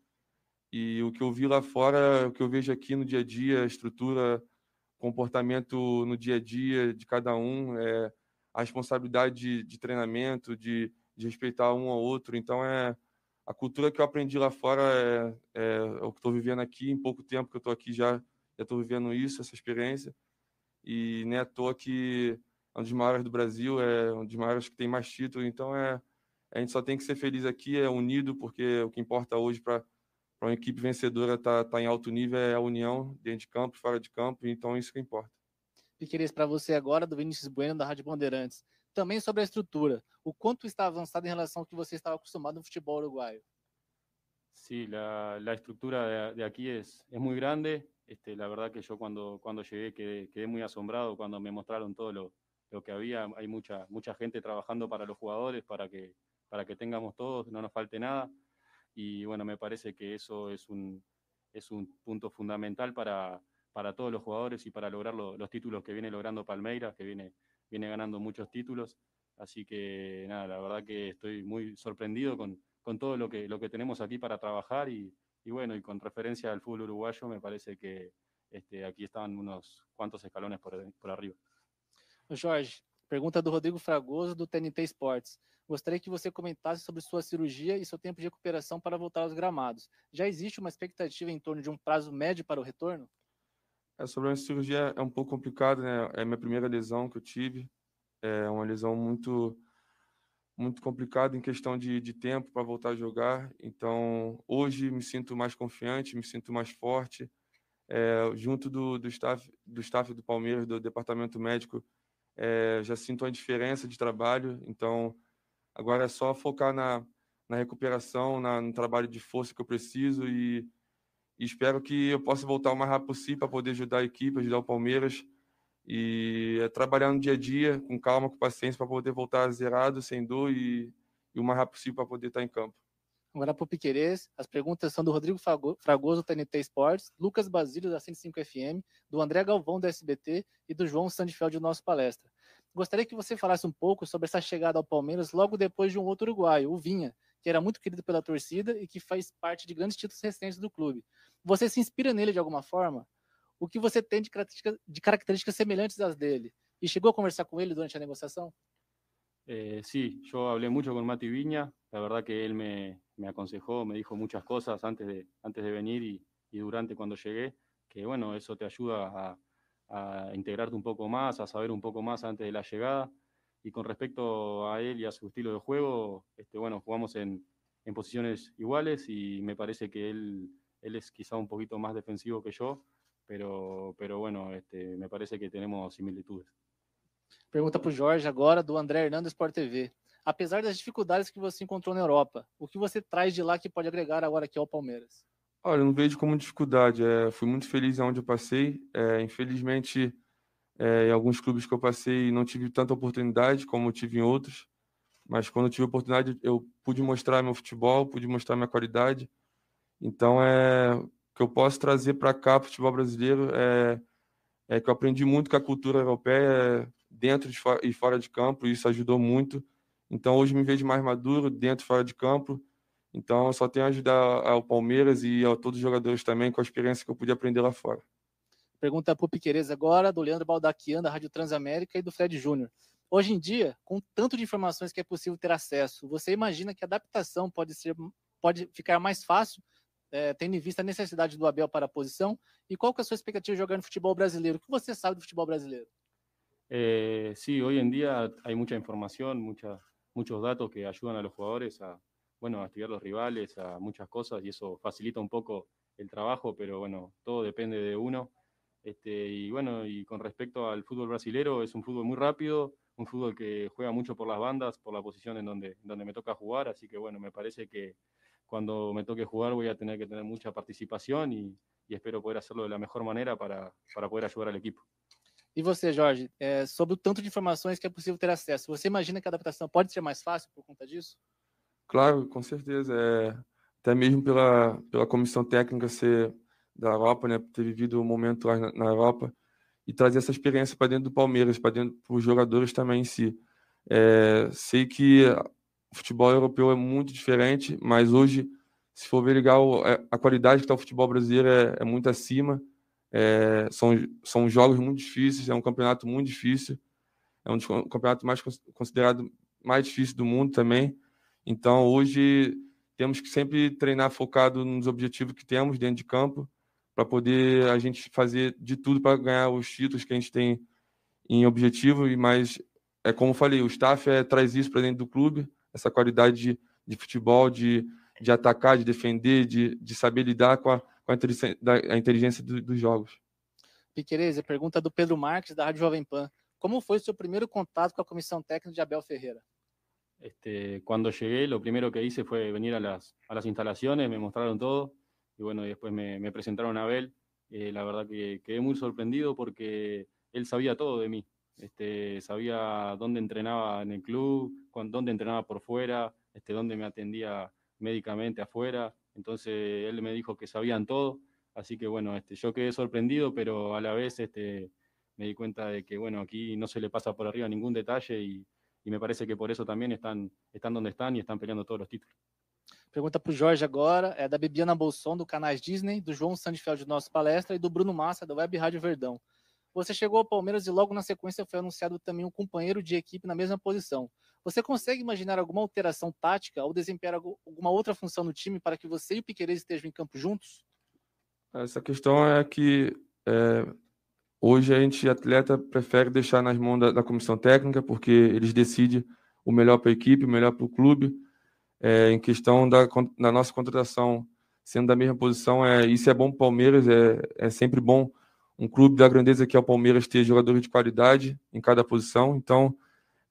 E o que eu vi lá fora, o que eu vejo aqui no dia a dia, a estrutura, comportamento no dia a dia de cada um, é, a responsabilidade de, de treinamento, de, de respeitar um ao outro. Então, é a cultura que eu aprendi lá fora é, é, o que estou vivendo aqui. Em pouco tempo que eu estou aqui já estou vivendo isso, essa experiência. E nem é à toa que é um dos maiores do Brasil, é um dos maiores que tem mais títulos. Então, é, a gente só tem que ser feliz aqui, é unido, porque o que importa hoje para uma equipe vencedora estar tá, tá em alto nível é a união dentro de campo, fora de campo. Então, isso que importa. Piqueires, para você agora, do Vinícius Bueno, da Rádio Bandeirantes também sobre a estrutura. O quanto está avançado em relação ao que você estava acostumado no futebol uruguaio? Sí, la, la estructura de, de, aquí es, es muy grande. Este, la verdad que yo cuando, cuando llegué quedé, quedé muy asombrado cuando me mostraron todo lo, lo, que había. Hay mucha, mucha gente trabajando para los jugadores, para que, para que tengamos todos, no nos falte nada. Y bueno, me parece que eso es un, es un punto fundamental para, para todos los jugadores y para lograr lo, los títulos que viene logrando Palmeiras, que viene viene ganando muchos títulos. Así que nada, la verdad que estoy muy sorprendido con, con todo lo que, lo que tenemos aquí para trabajar y, y bueno, y con referencia al fútbol uruguayo, me parece que este, aqui estão uns quantos escalones por, por arriba. Jorge, pergunta do Rodrigo Fragoso, do TNT Esportes. Gostaria que você comentasse sobre sua cirurgia e seu tempo de recuperação para voltar aos gramados. Já existe uma expectativa em torno de um prazo médio para o retorno? É, sobre a cirurgia é um pouco complicado, né? É a minha primeira lesão que eu tive. É uma lesão muito muito complicada em questão de, de tempo para voltar a jogar. Então, hoje me sinto mais confiante, me sinto mais forte. É, junto do, do, staff, do staff do Palmeiras, do departamento médico, é, já sinto a diferença de trabalho. Então, agora é só focar na, na recuperação, na, no trabalho de força que eu preciso e e espero que eu possa voltar o mais rápido possível para poder ajudar a equipe, ajudar o Palmeiras e é, trabalhar no dia a dia, com calma, com paciência, para poder voltar zerado, sem dor e, e o mais rápido possível para poder estar em campo. Agora para o Piquerez, as perguntas são do Rodrigo Fragoso, TNT Esportes, Lucas Basílio, da 105 FM, do André Galvão, do SBT e do João Sandfeld, do nosso palestra. Gostaria que você falasse um pouco sobre essa chegada ao Palmeiras logo depois de um outro uruguaio, o Vinha, que era muito querido pela torcida e que faz parte de grandes títulos recentes do clube. Você se inspira nele de alguma forma? O que você tem de, de características semelhantes às dele? E chegou a conversar com ele durante a negociação? Eh, sí, yo hablé mucho con Mati Viña, la verdad que él me, me aconsejó, me dijo muchas cosas antes de, antes de venir y, y, durante cuando llegué, que bueno, eso te ayuda a, a, integrarte un poco más, a saber un poco más antes de la llegada. Y con respecto a él y a su estilo de juego, este, bueno, jugamos en, en posiciones iguales y me parece que él, él es quizá un poquito más defensivo que yo, pero, pero bueno, este, me parece que tenemos similitudes. Pergunta para o Jorge agora, do André Hernandes Sport TV. Apesar das dificuldades que você encontrou na Europa, o que você traz de lá que pode agregar agora aqui ao Palmeiras? Olha, eu não vejo como dificuldade. É, fui muito feliz onde eu passei. É, infelizmente, é, em alguns clubes que eu passei, não tive tanta oportunidade como tive em outros, mas quando tive oportunidade, eu pude mostrar meu futebol, pude mostrar minha qualidade. Então, é o que eu posso trazer para cá, futebol brasileiro, é, é que eu aprendi muito com a cultura europeia, dentro de e fora de campo, e isso ajudou muito. Então, hoje me vejo mais maduro, dentro e fora de campo. Então, só tenho a ajudar ao Palmeiras e a todos os jogadores também com a experiência que eu pude aprender lá fora. Pergunta para o Piqueires agora, do Leandro Baldaquian, da Rádio Transamérica, e do Fred Júnior. Hoje em dia, com tanto de informações que é possível ter acesso, você imagina que a adaptação pode, ser, pode ficar mais fácil, é, tendo em vista a necessidade do Abel para a posição? E qual que é a sua expectativa de jogar no futebol brasileiro? O que você sabe do futebol brasileiro? Eh, sí, hoy en día hay mucha información, mucha, muchos datos que ayudan a los jugadores a, bueno, a estudiar los rivales, a muchas cosas y eso facilita un poco el trabajo, pero bueno, todo depende de uno. Este, y bueno, y con respecto al fútbol brasilero, es un fútbol muy rápido, un fútbol que juega mucho por las bandas, por la posición en donde, donde me toca jugar, así que bueno, me parece que cuando me toque jugar voy a tener que tener mucha participación y, y espero poder hacerlo de la mejor manera para, para poder ayudar al equipo. E você, Jorge, é, sobre o tanto de informações que é possível ter acesso, você imagina que a adaptação pode ser mais fácil por conta disso? Claro, com certeza. É, até mesmo pela, pela comissão técnica ser da Europa, né, ter vivido o um momento lá na, na, Europa e trazer essa experiência para dentro do Palmeiras, para dentro dos jogadores também em si. É, sei que o futebol europeu é muito diferente, mas hoje, se for ver legal, é, a qualidade que está o futebol brasileiro é, é muito acima. É, são, são jogos muito difíceis, é um campeonato muito difícil, é um dos campeonatos mais considerado mais difícil do mundo também. Então, hoje temos que sempre treinar focado nos objetivos que temos dentro de campo, para poder a gente fazer de tudo para ganhar os títulos que a gente tem em objetivo. E mais, é como eu falei, o staff é, traz isso para dentro do clube, essa qualidade de, de futebol, de, de atacar, de defender, de, de saber lidar com a com a inteligência, a inteligência do, dos jogos. Piquerez, pergunta do Pedro Marques, da Rádio Jovem Pan. Como foi o seu primeiro contato com a comissão técnica de Abel Ferreira? Este, cuando llegué, lo primero que hice fue venir a las, a las instalaciones, me mostraron todo y bueno, después me, me presentaron a Abel. Eh, la verdad que quedé muy sorprendido porque él sabía todo de mí. Este, sabía dónde entrenaba en el club, dónde entrenaba por fuera, este, dónde me atendía médicamente afuera. Entonces él me dijo que sabían todo, así que bueno, este, yo quedé sorprendido, pero a la vez este, me di cuenta de que bueno, aquí no se le pasa por arriba ningún detalle y, y me parece que por eso también están, están donde están y están peleando todos los títulos. Pergunta para o Jorge agora, é da Bibiana Bolson, do Canais Disney, do João Sandfeld, do Nosso Palestra, e do Bruno Massa, da Web Rádio Verdão. Você chegou ao Palmeiras e logo na sequência foi anunciado também um companheiro de equipe na mesma posição. Você consegue imaginar alguma alteração tática ou desempenhar alguma outra função no time para que você e o Piqueires estejam em campo juntos? Essa questão é que é, hoje a gente, atleta, prefere deixar nas mãos da, da comissão técnica, porque eles decidem o melhor para a equipe, o melhor para o clube. É, em questão da, da nossa contratação, sendo da mesma posição, é, isso é bom para o Palmeiras, é, é sempre bom um clube da grandeza que é o Palmeiras ter jogadores de qualidade em cada posição. Então,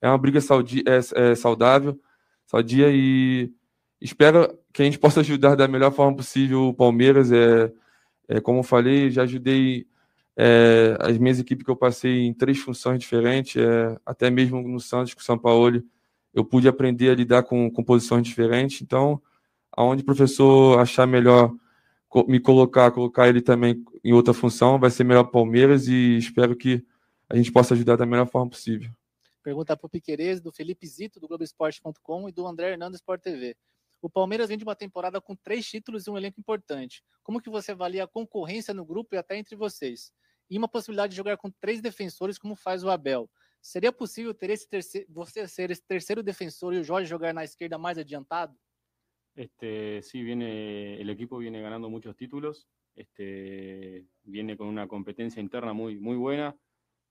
é uma briga saudi é, é saudável, saudia e espero que a gente possa ajudar da melhor forma possível o Palmeiras. É, é como eu falei, já ajudei é, as minhas equipes que eu passei em três funções diferentes, é, até mesmo no Santos com o São Paulo, eu pude aprender a lidar com, com posições diferentes. Então, aonde o professor achar melhor me colocar, colocar ele também em outra função, vai ser melhor Palmeiras e espero que a gente possa ajudar da melhor forma possível. Pergunta para o Piqueires, do Felipe Zito, do Globoesporte.com e do André Hernandes Sport TV. O Palmeiras vem de uma temporada com três títulos e um elenco importante. Como que você avalia a concorrência no grupo e até entre vocês? E uma possibilidade de jogar com três defensores, como faz o Abel. Seria possível ter esse terceiro, você ser esse terceiro defensor e o Jorge jogar na esquerda mais adiantado? Este, sí, viene, el equipo viene ganando muchos títulos, este, viene con una competencia interna muy, muy buena.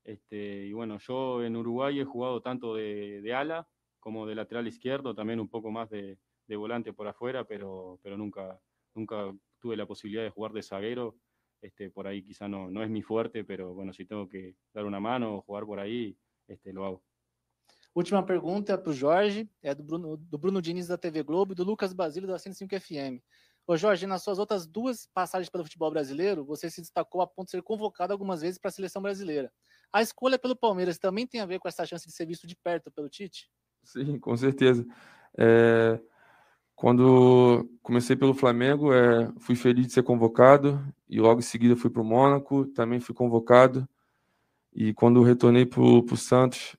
Este, y bueno, yo en Uruguay he jugado tanto de, de ala como de lateral izquierdo, también un poco más de, de, volante por afuera, pero, pero nunca, nunca tuve la posibilidad de jugar de zaguero. Este, por ahí quizá no, no es mi fuerte, pero bueno, si tengo que dar una mano o jugar por ahí, este, lo hago. Última pergunta para o Jorge, é do Bruno, do Bruno Diniz da TV Globo e do Lucas Basílio da 105 FM. Ô Jorge, nas suas outras duas passagens pelo futebol brasileiro, você se destacou a ponto de ser convocado algumas vezes para a seleção brasileira. A escolha pelo Palmeiras também tem a ver com essa chance de ser visto de perto pelo Tite? Sim, com certeza. É, quando comecei pelo Flamengo, é, fui feliz de ser convocado e logo em seguida fui para o Mônaco, também fui convocado. E quando retornei para o Santos,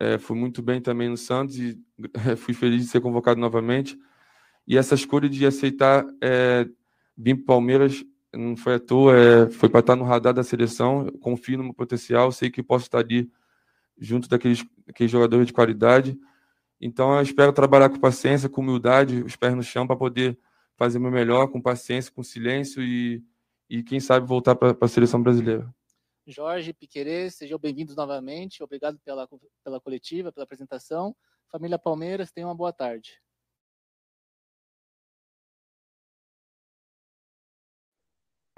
é, fui muito bem também no Santos e é, fui feliz de ser convocado novamente. E essa escolha de aceitar é, vir para Palmeiras não foi à toa, é, foi para estar no radar da seleção. Confio no meu potencial, sei que posso estar ali junto daqueles, daqueles jogadores de qualidade. Então, eu espero trabalhar com paciência, com humildade, os pés no chão, para poder fazer o meu melhor, com paciência, com silêncio e, e quem sabe, voltar para a seleção brasileira. Jorge Piquerez, sejam bem-vindos novamente. Obrigado pela, pela coletiva, pela apresentação. Família Palmeiras, tenham uma boa tarde.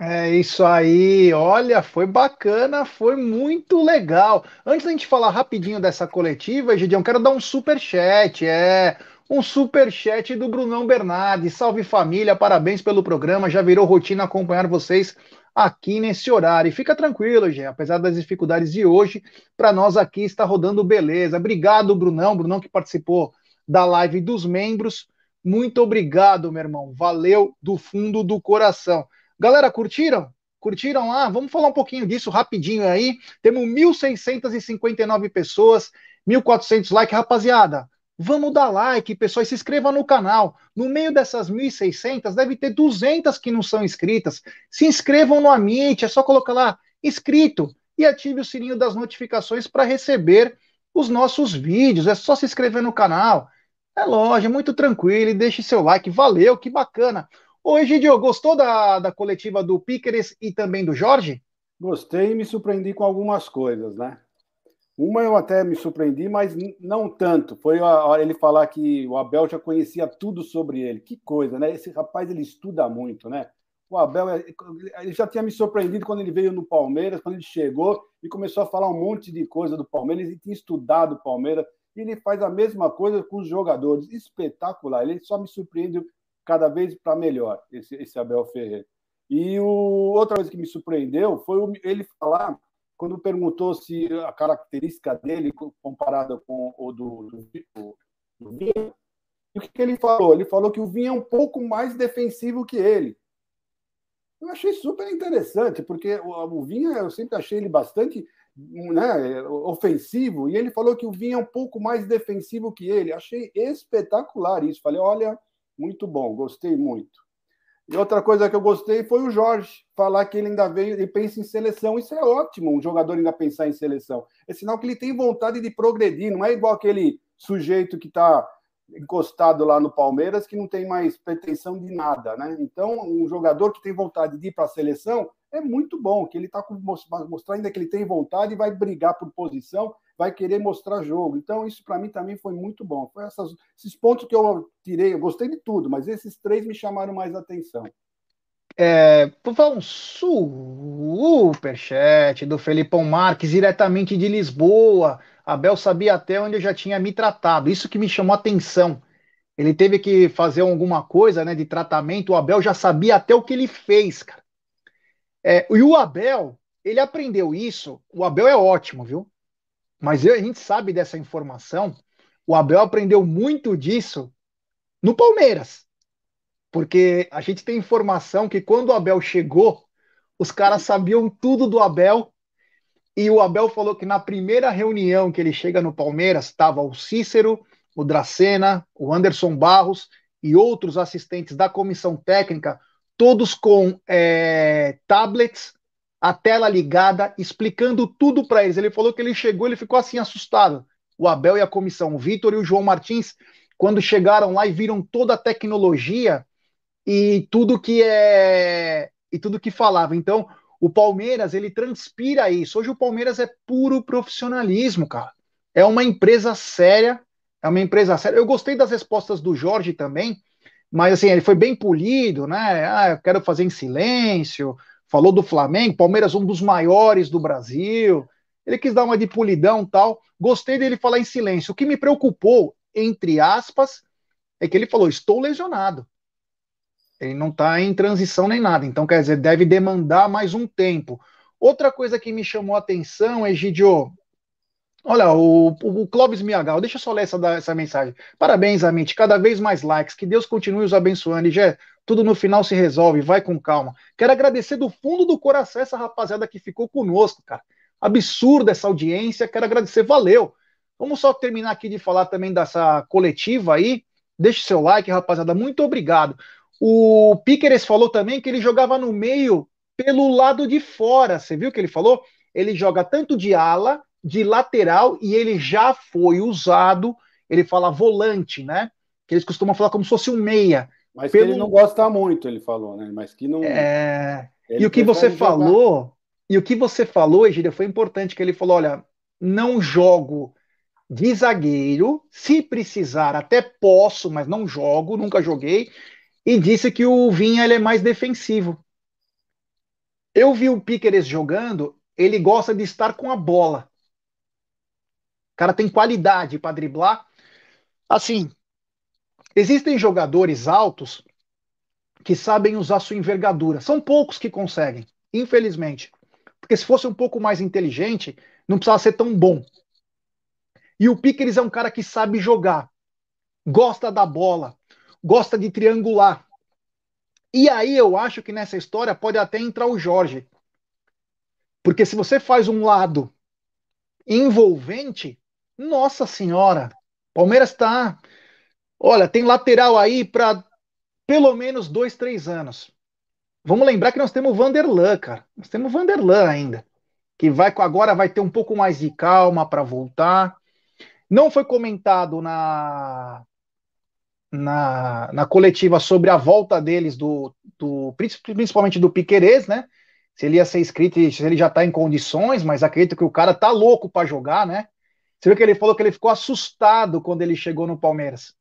É isso aí, olha, foi bacana, foi muito legal. Antes da gente falar rapidinho dessa coletiva, Gideão, quero dar um super chat, é um super chat do Brunão Bernardi. Salve família, parabéns pelo programa, já virou rotina acompanhar vocês aqui nesse horário. E fica tranquilo, Gê, apesar das dificuldades de hoje, para nós aqui está rodando beleza. Obrigado, Brunão, Brunão que participou da live dos membros. Muito obrigado, meu irmão. Valeu do fundo do coração. Galera, curtiram? Curtiram lá? Vamos falar um pouquinho disso rapidinho aí. Temos 1.659 pessoas, 1.400 likes. Rapaziada, vamos dar like, pessoal, e se inscreva no canal. No meio dessas 1.600, deve ter 200 que não são inscritas. Se inscrevam no Amit, é só colocar lá, inscrito, e ative o sininho das notificações para receber os nossos vídeos. É só se inscrever no canal. É lógico, é muito tranquilo, e deixe seu like. Valeu, que bacana. Oi, Gidio, gostou da, da coletiva do Piqueres e também do Jorge? Gostei e me surpreendi com algumas coisas, né? Uma eu até me surpreendi, mas não tanto. Foi a hora ele falar que o Abel já conhecia tudo sobre ele. Que coisa, né? Esse rapaz ele estuda muito, né? O Abel ele já tinha me surpreendido quando ele veio no Palmeiras, quando ele chegou e começou a falar um monte de coisa do Palmeiras. Ele tinha estudado o Palmeiras e ele faz a mesma coisa com os jogadores. Espetacular. Ele só me surpreende cada vez para melhor, esse, esse Abel Ferreira. E o, outra coisa que me surpreendeu foi ele falar, quando perguntou se a característica dele comparada com o do, do, do Vinha, o que, que ele falou? Ele falou que o Vinha é um pouco mais defensivo que ele. Eu achei super interessante, porque o, o Vinha, eu sempre achei ele bastante né, ofensivo, e ele falou que o Vinha é um pouco mais defensivo que ele. Achei espetacular isso. Falei, olha, muito bom, gostei muito. E outra coisa que eu gostei foi o Jorge falar que ele ainda veio e pensa em seleção. Isso é ótimo, um jogador ainda pensar em seleção. É sinal que ele tem vontade de progredir, não é igual aquele sujeito que está encostado lá no Palmeiras que não tem mais pretensão de nada, né? Então, um jogador que tem vontade de ir para a seleção é muito bom, que ele está mostrando ainda que ele tem vontade e vai brigar por posição vai querer mostrar jogo. Então, isso para mim também foi muito bom. Foi essas, esses pontos que eu tirei, eu gostei de tudo, mas esses três me chamaram mais atenção. É, falar um superchat do Felipão Marques, diretamente de Lisboa. Abel sabia até onde eu já tinha me tratado. Isso que me chamou atenção. Ele teve que fazer alguma coisa né, de tratamento. O Abel já sabia até o que ele fez, cara. É, e o Abel, ele aprendeu isso. O Abel é ótimo, viu? Mas a gente sabe dessa informação. O Abel aprendeu muito disso no Palmeiras. Porque a gente tem informação que quando o Abel chegou, os caras sabiam tudo do Abel. E o Abel falou que na primeira reunião que ele chega no Palmeiras, estava o Cícero, o Dracena, o Anderson Barros e outros assistentes da comissão técnica, todos com é, tablets a tela ligada, explicando tudo para eles. Ele falou que ele chegou, ele ficou assim assustado. O Abel e a comissão, o Vitor e o João Martins, quando chegaram lá e viram toda a tecnologia e tudo que é e tudo que falava. Então, o Palmeiras, ele transpira isso. Hoje o Palmeiras é puro profissionalismo, cara. É uma empresa séria, é uma empresa séria. Eu gostei das respostas do Jorge também, mas assim, ele foi bem polido, né? Ah, eu quero fazer em silêncio, falou do Flamengo, Palmeiras um dos maiores do Brasil. Ele quis dar uma de polidão tal. Gostei dele falar em silêncio. O que me preocupou, entre aspas, é que ele falou: estou lesionado. Ele não está em transição nem nada. Então, quer dizer, deve demandar mais um tempo. Outra coisa que me chamou a atenção, Egidio, Olha, o, o, Clóvis Miagal, deixa eu só ler essa, essa mensagem. Parabéns, Amit, cada vez mais likes, que Deus continue os abençoando. E já, tudo no final se resolve, vai com calma. Quero agradecer do fundo do coração essa rapaziada que ficou conosco, cara. Absurda essa audiência, quero agradecer, valeu. Vamos só terminar aqui de falar também dessa coletiva aí. Deixe seu like, rapaziada, muito obrigado. O Piqueres falou também que ele jogava no meio pelo lado de fora. Você viu o que ele falou? Ele joga tanto de ala, de lateral, e ele já foi usado. Ele fala volante, né? Que eles costumam falar como se fosse um meia. Mas pelo... que ele não gosta muito, ele falou, né? Mas que não. É... E o que você jogar. falou, e o que você falou, Egília, foi importante que ele falou: olha, não jogo de zagueiro, se precisar, até posso, mas não jogo, nunca joguei. E disse que o Vinha ele é mais defensivo. Eu vi o Piqueres jogando, ele gosta de estar com a bola. O cara tem qualidade para driblar. Assim, existem jogadores altos que sabem usar sua envergadura. São poucos que conseguem, infelizmente. Porque se fosse um pouco mais inteligente, não precisava ser tão bom. E o Pickers é um cara que sabe jogar, gosta da bola, gosta de triangular. E aí eu acho que nessa história pode até entrar o Jorge. Porque se você faz um lado envolvente, nossa senhora, Palmeiras está. Olha, tem lateral aí para pelo menos dois, três anos. Vamos lembrar que nós temos o Vanderlan, cara. Nós temos o Vanderlan ainda. Que vai agora vai ter um pouco mais de calma para voltar. Não foi comentado na, na, na, coletiva sobre a volta deles, do, do principalmente do Piquerez, né? Se ele ia ser inscrito, se ele já está em condições, mas acredito que o cara tá louco para jogar, né? Você viu que ele falou que ele ficou assustado quando ele chegou no Palmeiras.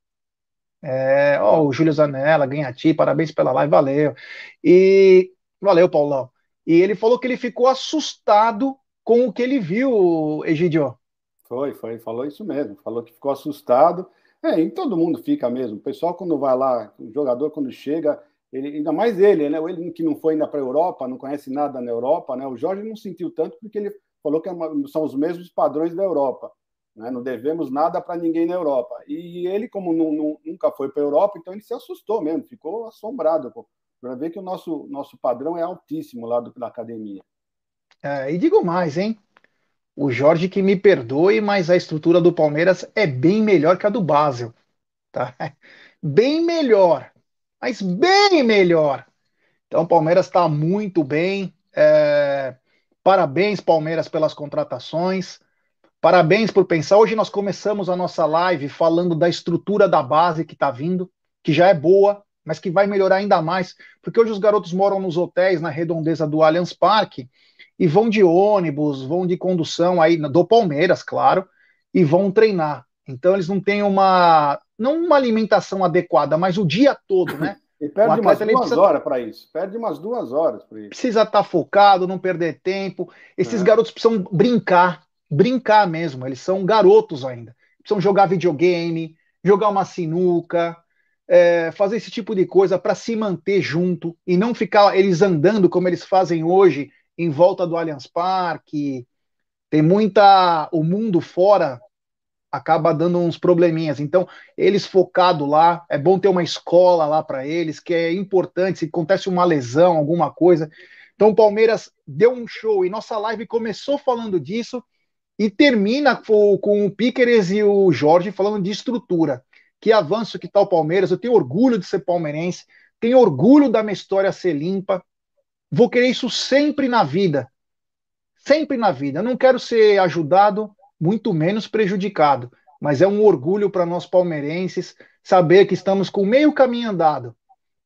É, ó, o Júlio Zanella, ganha ti, parabéns pela live, valeu. E valeu, Paulão. E ele falou que ele ficou assustado com o que ele viu, Egidio. Foi, foi, falou isso mesmo, falou que ficou assustado. É, e todo mundo fica mesmo. O pessoal, quando vai lá, o jogador, quando chega, ele, ainda mais ele, né? Ele que não foi ainda para a Europa, não conhece nada na Europa, né? O Jorge não sentiu tanto porque ele falou que é são os mesmos padrões da Europa. Né? Não devemos nada para ninguém na Europa. E ele, como não, não, nunca foi para a Europa, então ele se assustou mesmo, ficou assombrado para ver que o nosso, nosso padrão é altíssimo lá do, da academia. É, e digo mais, hein? O Jorge que me perdoe, mas a estrutura do Palmeiras é bem melhor que a do Basel. Tá? Bem melhor, mas bem melhor. Então o Palmeiras está muito bem. É... Parabéns, Palmeiras, pelas contratações. Parabéns por pensar. Hoje nós começamos a nossa live falando da estrutura da base que está vindo, que já é boa, mas que vai melhorar ainda mais, porque hoje os garotos moram nos hotéis na redondeza do Allianz Parque e vão de ônibus, vão de condução aí do Palmeiras, claro, e vão treinar. Então eles não têm uma não uma alimentação adequada, mas o dia todo, né? E perde umas duas precisa... horas para isso. Perde umas duas horas para isso. Precisa estar tá focado, não perder tempo. Esses é. garotos precisam brincar brincar mesmo, eles são garotos ainda. Precisam jogar videogame, jogar uma sinuca, é, fazer esse tipo de coisa para se manter junto e não ficar eles andando como eles fazem hoje em volta do Allianz Parque. Tem muita. O mundo fora acaba dando uns probleminhas. Então, eles focado lá, é bom ter uma escola lá para eles, que é importante se acontece uma lesão, alguma coisa. Então, o Palmeiras deu um show e nossa live começou falando disso e termina com, o Piqueres e o Jorge falando de estrutura. Que avanço que está o Palmeiras. Eu tenho orgulho de ser palmeirense, tenho orgulho da minha história ser limpa. Vou querer isso sempre na vida. Sempre na vida. Eu não quero ser ajudado, muito menos prejudicado. Mas é um orgulho para nós palmeirenses saber que estamos com meio caminho andado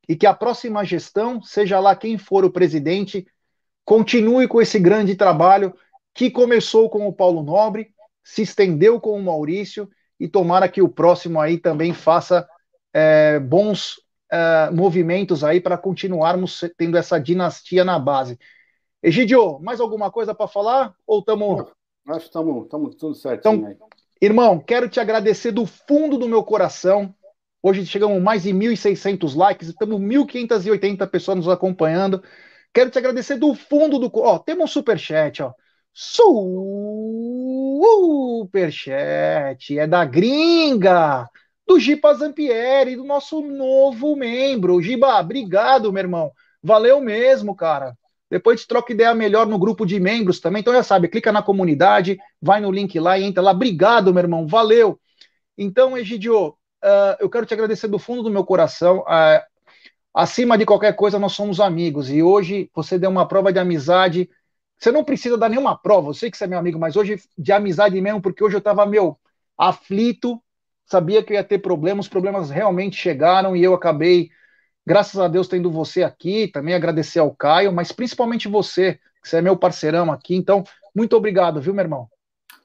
e que a próxima gestão, seja lá quem for o presidente, continue com esse grande trabalho que começou com o Paulo Nobre, se estendeu com o Maurício e tomara que o próximo aí também faça é, bons é, movimentos aí para continuarmos tendo essa dinastia na base. Egidio, mais alguma coisa para falar? Ou estamos. Acho que estamos tudo certinho então. Irmão, quero te agradecer do fundo do meu coração. Hoje chegamos mais de 1.600 likes, estamos 1.580 pessoas nos acompanhando. Quero te agradecer do fundo do. Ó, temos um superchat, ó. Superchat é da gringa, do Gipa Zampieri, do nosso novo membro. Giba, obrigado, meu irmão. Valeu mesmo, cara. Depois troca ideia melhor no grupo de membros também. Então já sabe, clica na comunidade, vai no link lá e entra lá. Obrigado, meu irmão. Valeu. Então, Egidio, uh, eu quero te agradecer do fundo do meu coração. Uh, acima de qualquer coisa, nós somos amigos. E hoje você deu uma prova de amizade. Você não precisa dar nenhuma prova, eu sei que você é meu amigo, mas hoje de amizade mesmo, porque hoje eu estava, meu, aflito, sabia que eu ia ter problemas, os problemas realmente chegaram e eu acabei, graças a Deus, tendo você aqui, também agradecer ao Caio, mas principalmente você, que você é meu parceirão aqui. Então, muito obrigado, viu, meu irmão?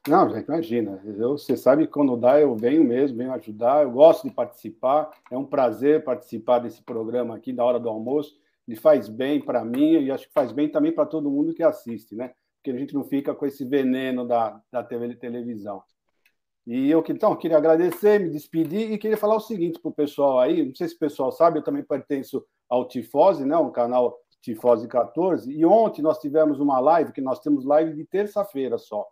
Não, gente, imagina. Eu, você sabe que quando dá, eu venho mesmo, venho ajudar. Eu gosto de participar. É um prazer participar desse programa aqui da hora do almoço. Ele faz bem para mim e acho que faz bem também para todo mundo que assiste, né? Porque a gente não fica com esse veneno da, da TV, televisão. E eu então queria agradecer, me despedir e queria falar o seguinte para o pessoal aí. Não sei se o pessoal sabe, eu também pertenço ao Tifose, né? Um canal Tifose 14. E ontem nós tivemos uma live, que nós temos live de terça-feira só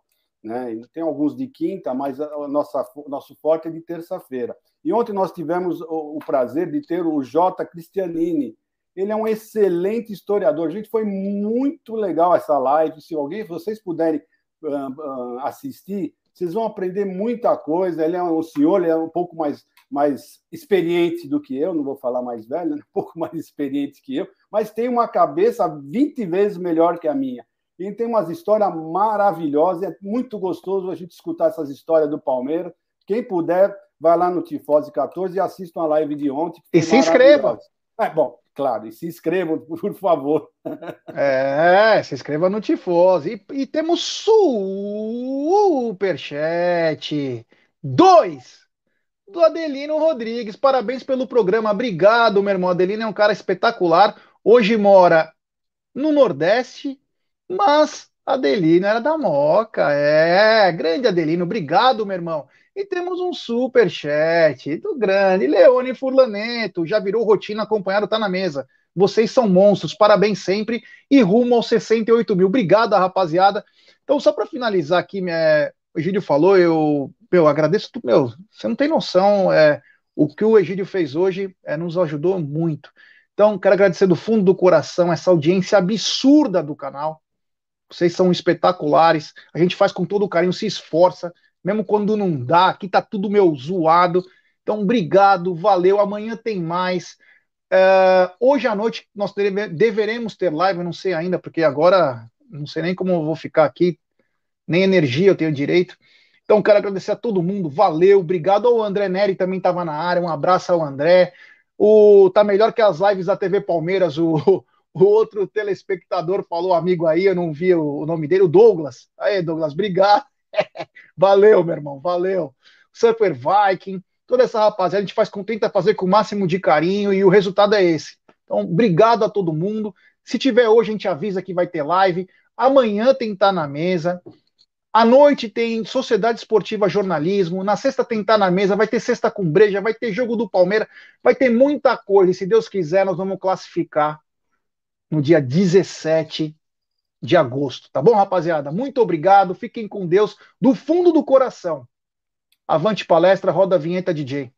né? Tem alguns de quinta, mas a nossa, nosso forte é de terça-feira. E ontem nós tivemos o, o, prazer de ter o J. Cristianini. Ele é um excelente historiador. Gente, foi muito legal essa live. Se alguém, se vocês puderem uh, uh, assistir, vocês vão aprender muita coisa. Ele é um senhor, ele é um pouco mais, mais experiente do que eu, não vou falar mais velho, né? um pouco mais experiente que eu, mas tem uma cabeça 20 vezes melhor que a minha. E tem umas histórias maravilhosas, é muito gostoso a gente escutar essas histórias do Palmeiras. Quem puder, vai lá no Tifose 14 e assista uma live de ontem. E se inscreva. É, bom, claro, e se inscrevam, por favor. É, se inscreva no Tifose. E, e temos superchat. Dois do Adelino Rodrigues. Parabéns pelo programa. Obrigado, meu irmão. Adelino é um cara espetacular. Hoje mora no Nordeste mas Adelino era da Moca. É, grande Adelino, obrigado, meu irmão. E temos um super chat do grande Leone Furlaneto. Já virou rotina acompanhado, tá na mesa. Vocês são monstros, parabéns sempre e rumo aos 68 mil. Obrigado, rapaziada. Então, só para finalizar aqui, é, o Egídio falou, eu meu, agradeço. Meu, você não tem noção, é, o que o Egídio fez hoje é, nos ajudou muito. Então, quero agradecer do fundo do coração essa audiência absurda do canal. Vocês são espetaculares. A gente faz com todo o carinho, se esforça, mesmo quando não dá. Aqui tá tudo meu zoado. Então, obrigado, valeu. Amanhã tem mais. Uh, hoje à noite nós deve, deveremos ter live, não sei ainda, porque agora não sei nem como eu vou ficar aqui, nem energia eu tenho direito. Então, quero agradecer a todo mundo, valeu, obrigado ao André Neri, também estava na área, um abraço ao André. O, tá melhor que as lives da TV Palmeiras, o, o outro telespectador falou, amigo aí, eu não vi o nome dele, o Douglas. Aí, Douglas, obrigado. valeu, meu irmão, valeu. Super Viking, toda essa rapaziada, a gente faz, tenta fazer com o máximo de carinho e o resultado é esse. Então, obrigado a todo mundo. Se tiver hoje, a gente avisa que vai ter live. Amanhã tem Tá na Mesa. À noite tem Sociedade Esportiva Jornalismo. Na sexta tem Tá na Mesa. Vai ter Sexta com Breja. Vai ter Jogo do Palmeiras. Vai ter muita coisa. E se Deus quiser, nós vamos classificar no dia 17 de agosto. Tá bom, rapaziada? Muito obrigado. Fiquem com Deus do fundo do coração. Avante palestra, roda a vinheta, DJ.